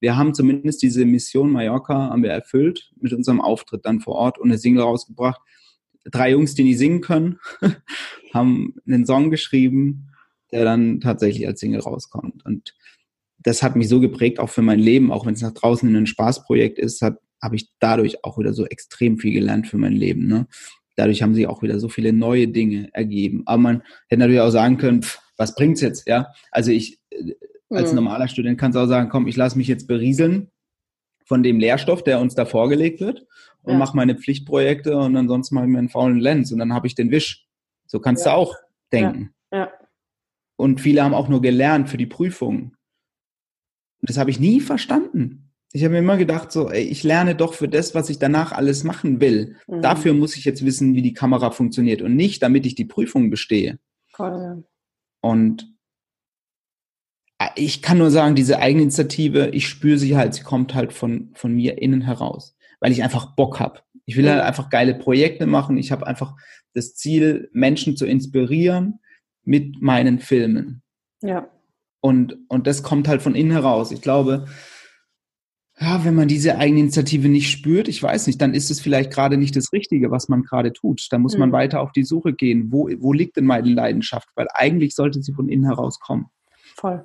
wir haben zumindest diese Mission Mallorca haben wir erfüllt mit unserem Auftritt dann vor Ort und eine Single rausgebracht, drei Jungs, die nicht singen können, haben einen Song geschrieben, der dann tatsächlich als Single rauskommt. Und das hat mich so geprägt, auch für mein Leben, auch wenn es nach draußen ein Spaßprojekt ist, habe hab ich dadurch auch wieder so extrem viel gelernt für mein Leben. Ne? Dadurch haben sich auch wieder so viele neue Dinge ergeben. Aber man hätte natürlich auch sagen können, pff, was bringt's jetzt? Ja, also ich äh, als mhm. normaler Student kann es auch sagen, komm, ich lasse mich jetzt berieseln von dem Lehrstoff, der uns da vorgelegt wird und ja. mache meine Pflichtprojekte und ansonsten mache ich mir einen faulen Lens und dann habe ich den Wisch. So kannst ja. du auch denken. Ja. ja. Und viele haben auch nur gelernt für die Prüfungen. Das habe ich nie verstanden. Ich habe mir immer gedacht, so, ey, ich lerne doch für das, was ich danach alles machen will. Mhm. Dafür muss ich jetzt wissen, wie die Kamera funktioniert und nicht, damit ich die Prüfung bestehe. Cool. Und ich kann nur sagen, diese Eigeninitiative, ich spüre sie halt, sie kommt halt von, von mir innen heraus weil ich einfach Bock habe. Ich will halt einfach geile Projekte machen. Ich habe einfach das Ziel, Menschen zu inspirieren mit meinen Filmen. Ja. Und, und das kommt halt von innen heraus. Ich glaube, ja, wenn man diese Eigeninitiative nicht spürt, ich weiß nicht, dann ist es vielleicht gerade nicht das Richtige, was man gerade tut. Da muss mhm. man weiter auf die Suche gehen. Wo, wo liegt denn meine Leidenschaft? Weil eigentlich sollte sie von innen heraus kommen. Voll.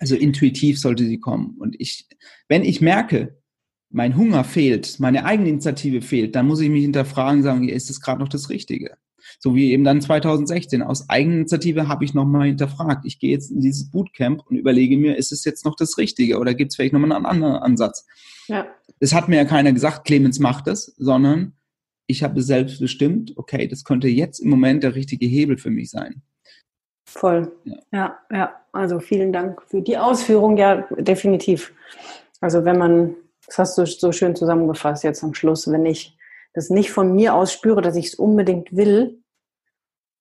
Also intuitiv sollte sie kommen. Und ich, wenn ich merke, mein Hunger fehlt, meine Eigeninitiative fehlt, dann muss ich mich hinterfragen, sagen, ist das gerade noch das Richtige? So wie eben dann 2016. Aus Eigeninitiative habe ich nochmal hinterfragt. Ich gehe jetzt in dieses Bootcamp und überlege mir, ist es jetzt noch das Richtige oder gibt es vielleicht nochmal einen anderen Ansatz? Ja. Es hat mir ja keiner gesagt, Clemens macht das, sondern ich habe selbst bestimmt, okay, das könnte jetzt im Moment der richtige Hebel für mich sein. Voll. Ja, ja. ja. Also vielen Dank für die Ausführung. Ja, definitiv. Also wenn man das hast du so schön zusammengefasst jetzt am Schluss. Wenn ich das nicht von mir aus spüre, dass ich es unbedingt will,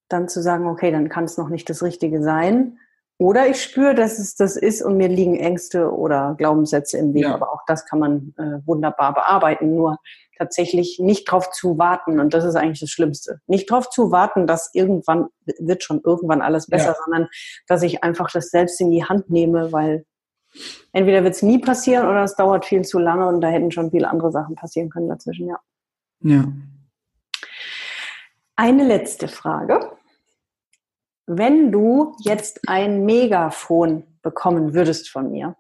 dann zu sagen, okay, dann kann es noch nicht das Richtige sein. Oder ich spüre, dass es das ist und mir liegen Ängste oder Glaubenssätze im Weg. Ja. Aber auch das kann man äh, wunderbar bearbeiten. Nur tatsächlich nicht drauf zu warten. Und das ist eigentlich das Schlimmste. Nicht drauf zu warten, dass irgendwann wird schon irgendwann alles besser, ja. sondern dass ich einfach das selbst in die Hand nehme, weil entweder wird es nie passieren oder es dauert viel zu lange und da hätten schon viele andere Sachen passieren können dazwischen, ja. Ja. Eine letzte Frage. Wenn du jetzt ein Megafon bekommen würdest von mir,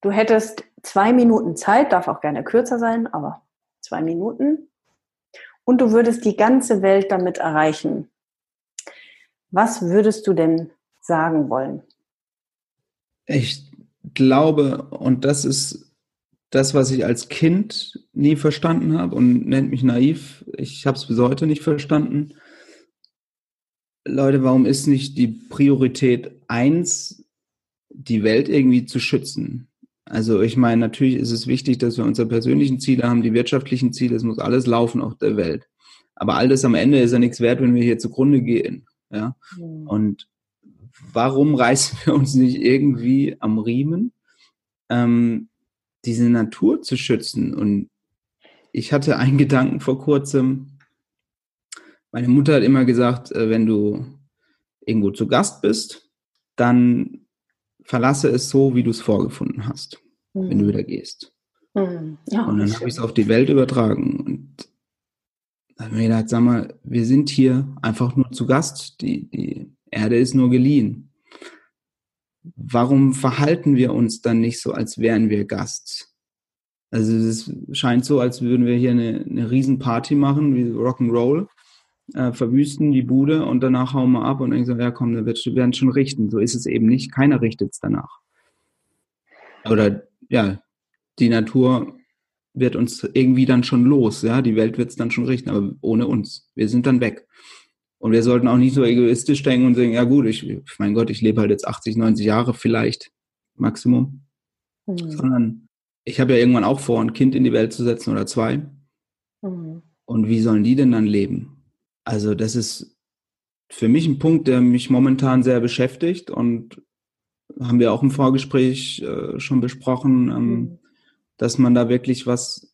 du hättest zwei Minuten Zeit, darf auch gerne kürzer sein, aber zwei Minuten, und du würdest die ganze Welt damit erreichen. Was würdest du denn sagen wollen? Ich glaube, und das ist das, was ich als Kind nie verstanden habe und nennt mich naiv, ich habe es bis heute nicht verstanden. Leute, warum ist nicht die Priorität eins, die Welt irgendwie zu schützen? Also ich meine, natürlich ist es wichtig, dass wir unsere persönlichen Ziele haben, die wirtschaftlichen Ziele, es muss alles laufen auf der Welt. Aber all das am Ende ist ja nichts wert, wenn wir hier zugrunde gehen. Ja? Mhm. Und warum reißen wir uns nicht irgendwie am Riemen, ähm, diese Natur zu schützen? Und ich hatte einen Gedanken vor kurzem. Meine Mutter hat immer gesagt, äh, wenn du irgendwo zu Gast bist, dann verlasse es so, wie du es vorgefunden hast. mhm. wenn du wieder gehst. Mhm. Ja, und dann habe ich es auf die Welt übertragen und dann habe ich mir gedacht, sag mal, wir sind hier einfach nur zu Gast. Die, die Erde ist nur geliehen. Warum verhalten wir uns dann nicht so, als wären wir Gast? Also es scheint so, als würden wir hier eine, eine Riesenparty machen, wie Rock'n'Roll, äh, verwüsten die Bude und danach hauen wir ab und denken so, ja komm, wir werden schon richten. So ist es eben nicht. Keiner richtet es danach. Oder ja, die Natur wird uns irgendwie dann schon los, ja, die Welt wird es dann schon richten, aber ohne uns. Wir sind dann weg. Und wir sollten auch nicht so egoistisch denken und sagen, ja gut, ich, mein Gott, ich lebe halt jetzt 80, 90 Jahre vielleicht, Maximum. Mhm. Sondern ich habe ja irgendwann auch vor, ein Kind in die Welt zu setzen oder zwei. Mhm. Und wie sollen die denn dann leben? Also das ist für mich ein Punkt, der mich momentan sehr beschäftigt und haben wir auch im Vorgespräch äh, schon besprochen. Ähm, mhm dass man da wirklich was,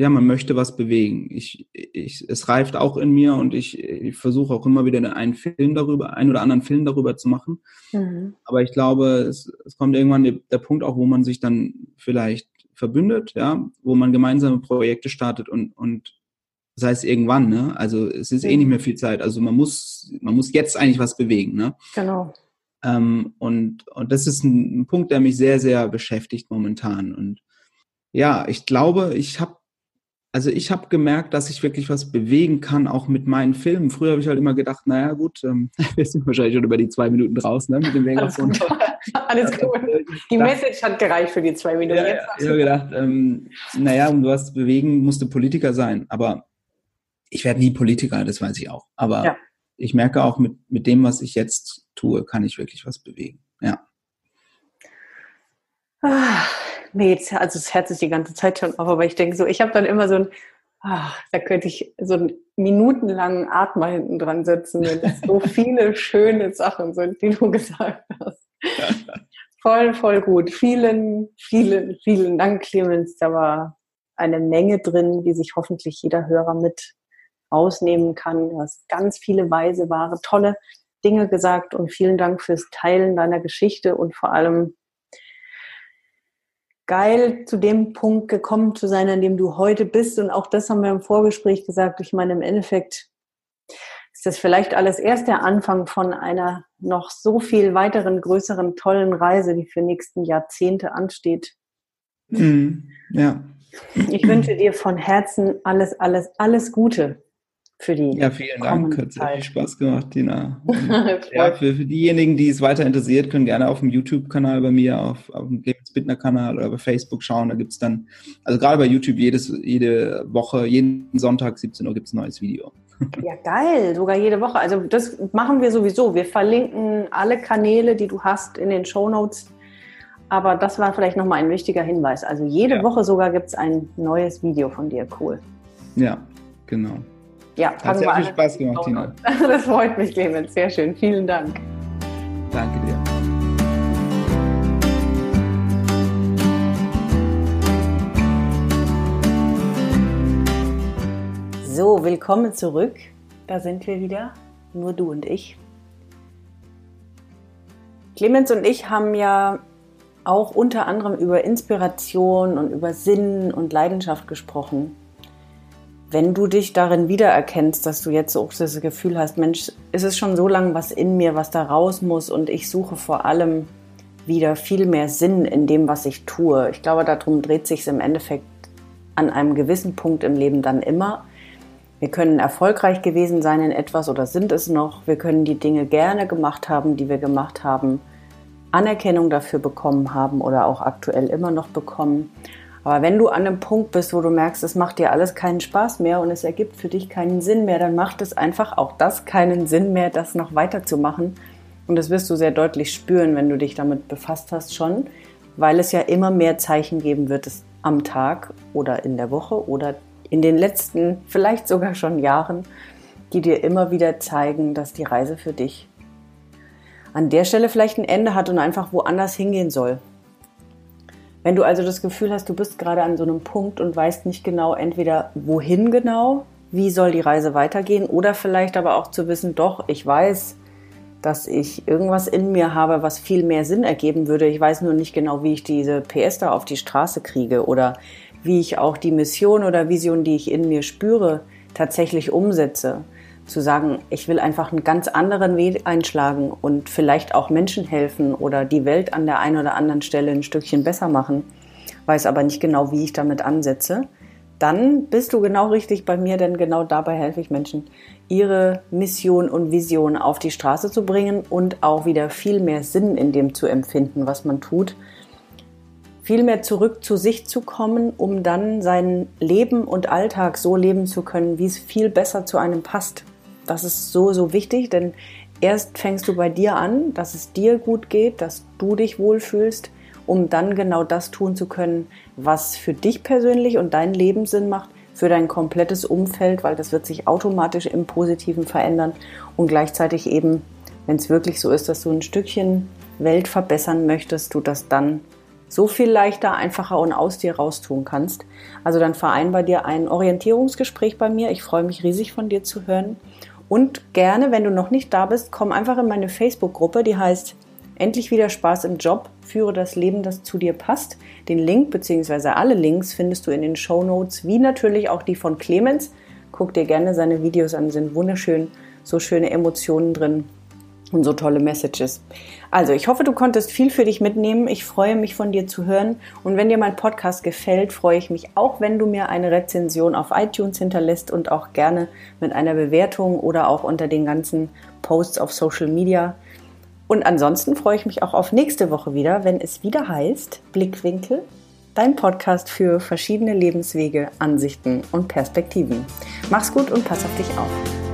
ja, man möchte was bewegen. Ich, ich, es reift auch in mir und ich, ich versuche auch immer wieder einen Film darüber, einen oder anderen Film darüber zu machen. Mhm. Aber ich glaube, es, es kommt irgendwann der, der Punkt auch, wo man sich dann vielleicht verbündet, ja, wo man gemeinsame Projekte startet und, und das heißt irgendwann, ne? Also es ist mhm. eh nicht mehr viel Zeit. Also man muss, man muss jetzt eigentlich was bewegen, ne? Genau. Ähm, und, und das ist ein, ein Punkt, der mich sehr, sehr beschäftigt momentan. Und ja, ich glaube, ich habe also ich habe gemerkt, dass ich wirklich was bewegen kann, auch mit meinen Filmen. Früher habe ich halt immer gedacht, naja gut, ähm, wir sind wahrscheinlich schon über die zwei Minuten draußen ne, mit dem Megafon. Alles gut. Alles gut. Die Message hat gereicht für die zwei Minuten. Ja, Jetzt ich habe gedacht, ähm, naja, um was zu bewegen, musste Politiker sein. Aber ich werde nie Politiker, das weiß ich auch. Aber ja. ich merke auch, mit, mit dem, was ich jetzt tue, kann ich wirklich was bewegen. Ja. Ah nee, jetzt, also das Herz ist die ganze Zeit schon auf, aber ich denke so, ich habe dann immer so ein, ach, da könnte ich so einen minutenlangen Atmer hinten dran setzen, wenn das so viele schöne Sachen sind, die du gesagt hast. voll, voll gut. Vielen, vielen, vielen Dank, Clemens. Da war eine Menge drin, die sich hoffentlich jeder Hörer mit rausnehmen kann. Du hast ganz viele weise, wahre, tolle Dinge gesagt und vielen Dank fürs Teilen deiner Geschichte und vor allem geil, zu dem Punkt gekommen zu sein, an dem du heute bist. Und auch das haben wir im Vorgespräch gesagt. Ich meine, im Endeffekt ist das vielleicht alles erst der Anfang von einer noch so viel weiteren, größeren, tollen Reise, die für nächsten Jahrzehnte ansteht. Mhm. Ja. Ich wünsche dir von Herzen alles, alles, alles Gute für die. Ja, vielen Dank. Hat sehr viel Spaß gemacht, Tina. ja, für, für diejenigen, die es weiter interessiert, können gerne auf dem YouTube-Kanal bei mir, auf, auf dem Clemens Bittner-Kanal oder bei Facebook schauen. Da gibt es dann, also gerade bei YouTube jedes, jede Woche, jeden Sonntag 17 Uhr gibt es ein neues Video. Ja, geil, sogar jede Woche. Also das machen wir sowieso. Wir verlinken alle Kanäle, die du hast, in den Show Notes. Aber das war vielleicht nochmal ein wichtiger Hinweis. Also jede ja. Woche sogar gibt es ein neues Video von dir. Cool. Ja, genau. Ja, Hat sehr viel Spaß gemacht, Tina. Das freut mich, Clemens. Sehr schön. Vielen Dank. Danke dir. So, willkommen zurück. Da sind wir wieder. Nur du und ich. Clemens und ich haben ja auch unter anderem über Inspiration und über Sinn und Leidenschaft gesprochen wenn du dich darin wiedererkennst, dass du jetzt auch das Gefühl hast, Mensch, ist es schon so lange was in mir, was da raus muss und ich suche vor allem wieder viel mehr Sinn in dem, was ich tue. Ich glaube, darum dreht sich es im Endeffekt an einem gewissen Punkt im Leben dann immer. Wir können erfolgreich gewesen sein in etwas oder sind es noch. Wir können die Dinge gerne gemacht haben, die wir gemacht haben, Anerkennung dafür bekommen haben oder auch aktuell immer noch bekommen. Aber wenn du an einem Punkt bist, wo du merkst, es macht dir alles keinen Spaß mehr und es ergibt für dich keinen Sinn mehr, dann macht es einfach auch das keinen Sinn mehr, das noch weiterzumachen. Und das wirst du sehr deutlich spüren, wenn du dich damit befasst hast schon, weil es ja immer mehr Zeichen geben wird es am Tag oder in der Woche oder in den letzten, vielleicht sogar schon Jahren, die dir immer wieder zeigen, dass die Reise für dich an der Stelle vielleicht ein Ende hat und einfach woanders hingehen soll. Wenn du also das Gefühl hast, du bist gerade an so einem Punkt und weißt nicht genau, entweder wohin genau, wie soll die Reise weitergehen, oder vielleicht aber auch zu wissen, doch, ich weiß, dass ich irgendwas in mir habe, was viel mehr Sinn ergeben würde. Ich weiß nur nicht genau, wie ich diese PS da auf die Straße kriege oder wie ich auch die Mission oder Vision, die ich in mir spüre, tatsächlich umsetze. Zu sagen, ich will einfach einen ganz anderen Weg einschlagen und vielleicht auch Menschen helfen oder die Welt an der einen oder anderen Stelle ein Stückchen besser machen, weiß aber nicht genau, wie ich damit ansetze dann bist du genau richtig bei mir, denn genau dabei helfe ich Menschen, ihre Mission und Vision auf die Straße zu bringen und auch wieder viel mehr Sinn in dem zu empfinden, was man tut. Viel mehr zurück zu sich zu kommen, um dann sein Leben und Alltag so leben zu können, wie es viel besser zu einem passt. Das ist so, so wichtig, denn erst fängst du bei dir an, dass es dir gut geht, dass du dich wohlfühlst um dann genau das tun zu können, was für dich persönlich und dein Leben Sinn macht, für dein komplettes Umfeld, weil das wird sich automatisch im Positiven verändern und gleichzeitig eben, wenn es wirklich so ist, dass du ein Stückchen Welt verbessern möchtest, du das dann so viel leichter, einfacher und aus dir raus tun kannst. Also dann vereinbar dir ein Orientierungsgespräch bei mir. Ich freue mich riesig von dir zu hören. Und gerne, wenn du noch nicht da bist, komm einfach in meine Facebook-Gruppe, die heißt Endlich wieder Spaß im Job, führe das Leben, das zu dir passt. Den Link bzw. alle Links findest du in den Show Notes, wie natürlich auch die von Clemens. Guck dir gerne seine Videos an, sind wunderschön, so schöne Emotionen drin und so tolle Messages. Also, ich hoffe, du konntest viel für dich mitnehmen. Ich freue mich von dir zu hören. Und wenn dir mein Podcast gefällt, freue ich mich auch, wenn du mir eine Rezension auf iTunes hinterlässt und auch gerne mit einer Bewertung oder auch unter den ganzen Posts auf Social Media. Und ansonsten freue ich mich auch auf nächste Woche wieder, wenn es wieder heißt Blickwinkel, dein Podcast für verschiedene Lebenswege, Ansichten und Perspektiven. Mach's gut und pass auf dich auf.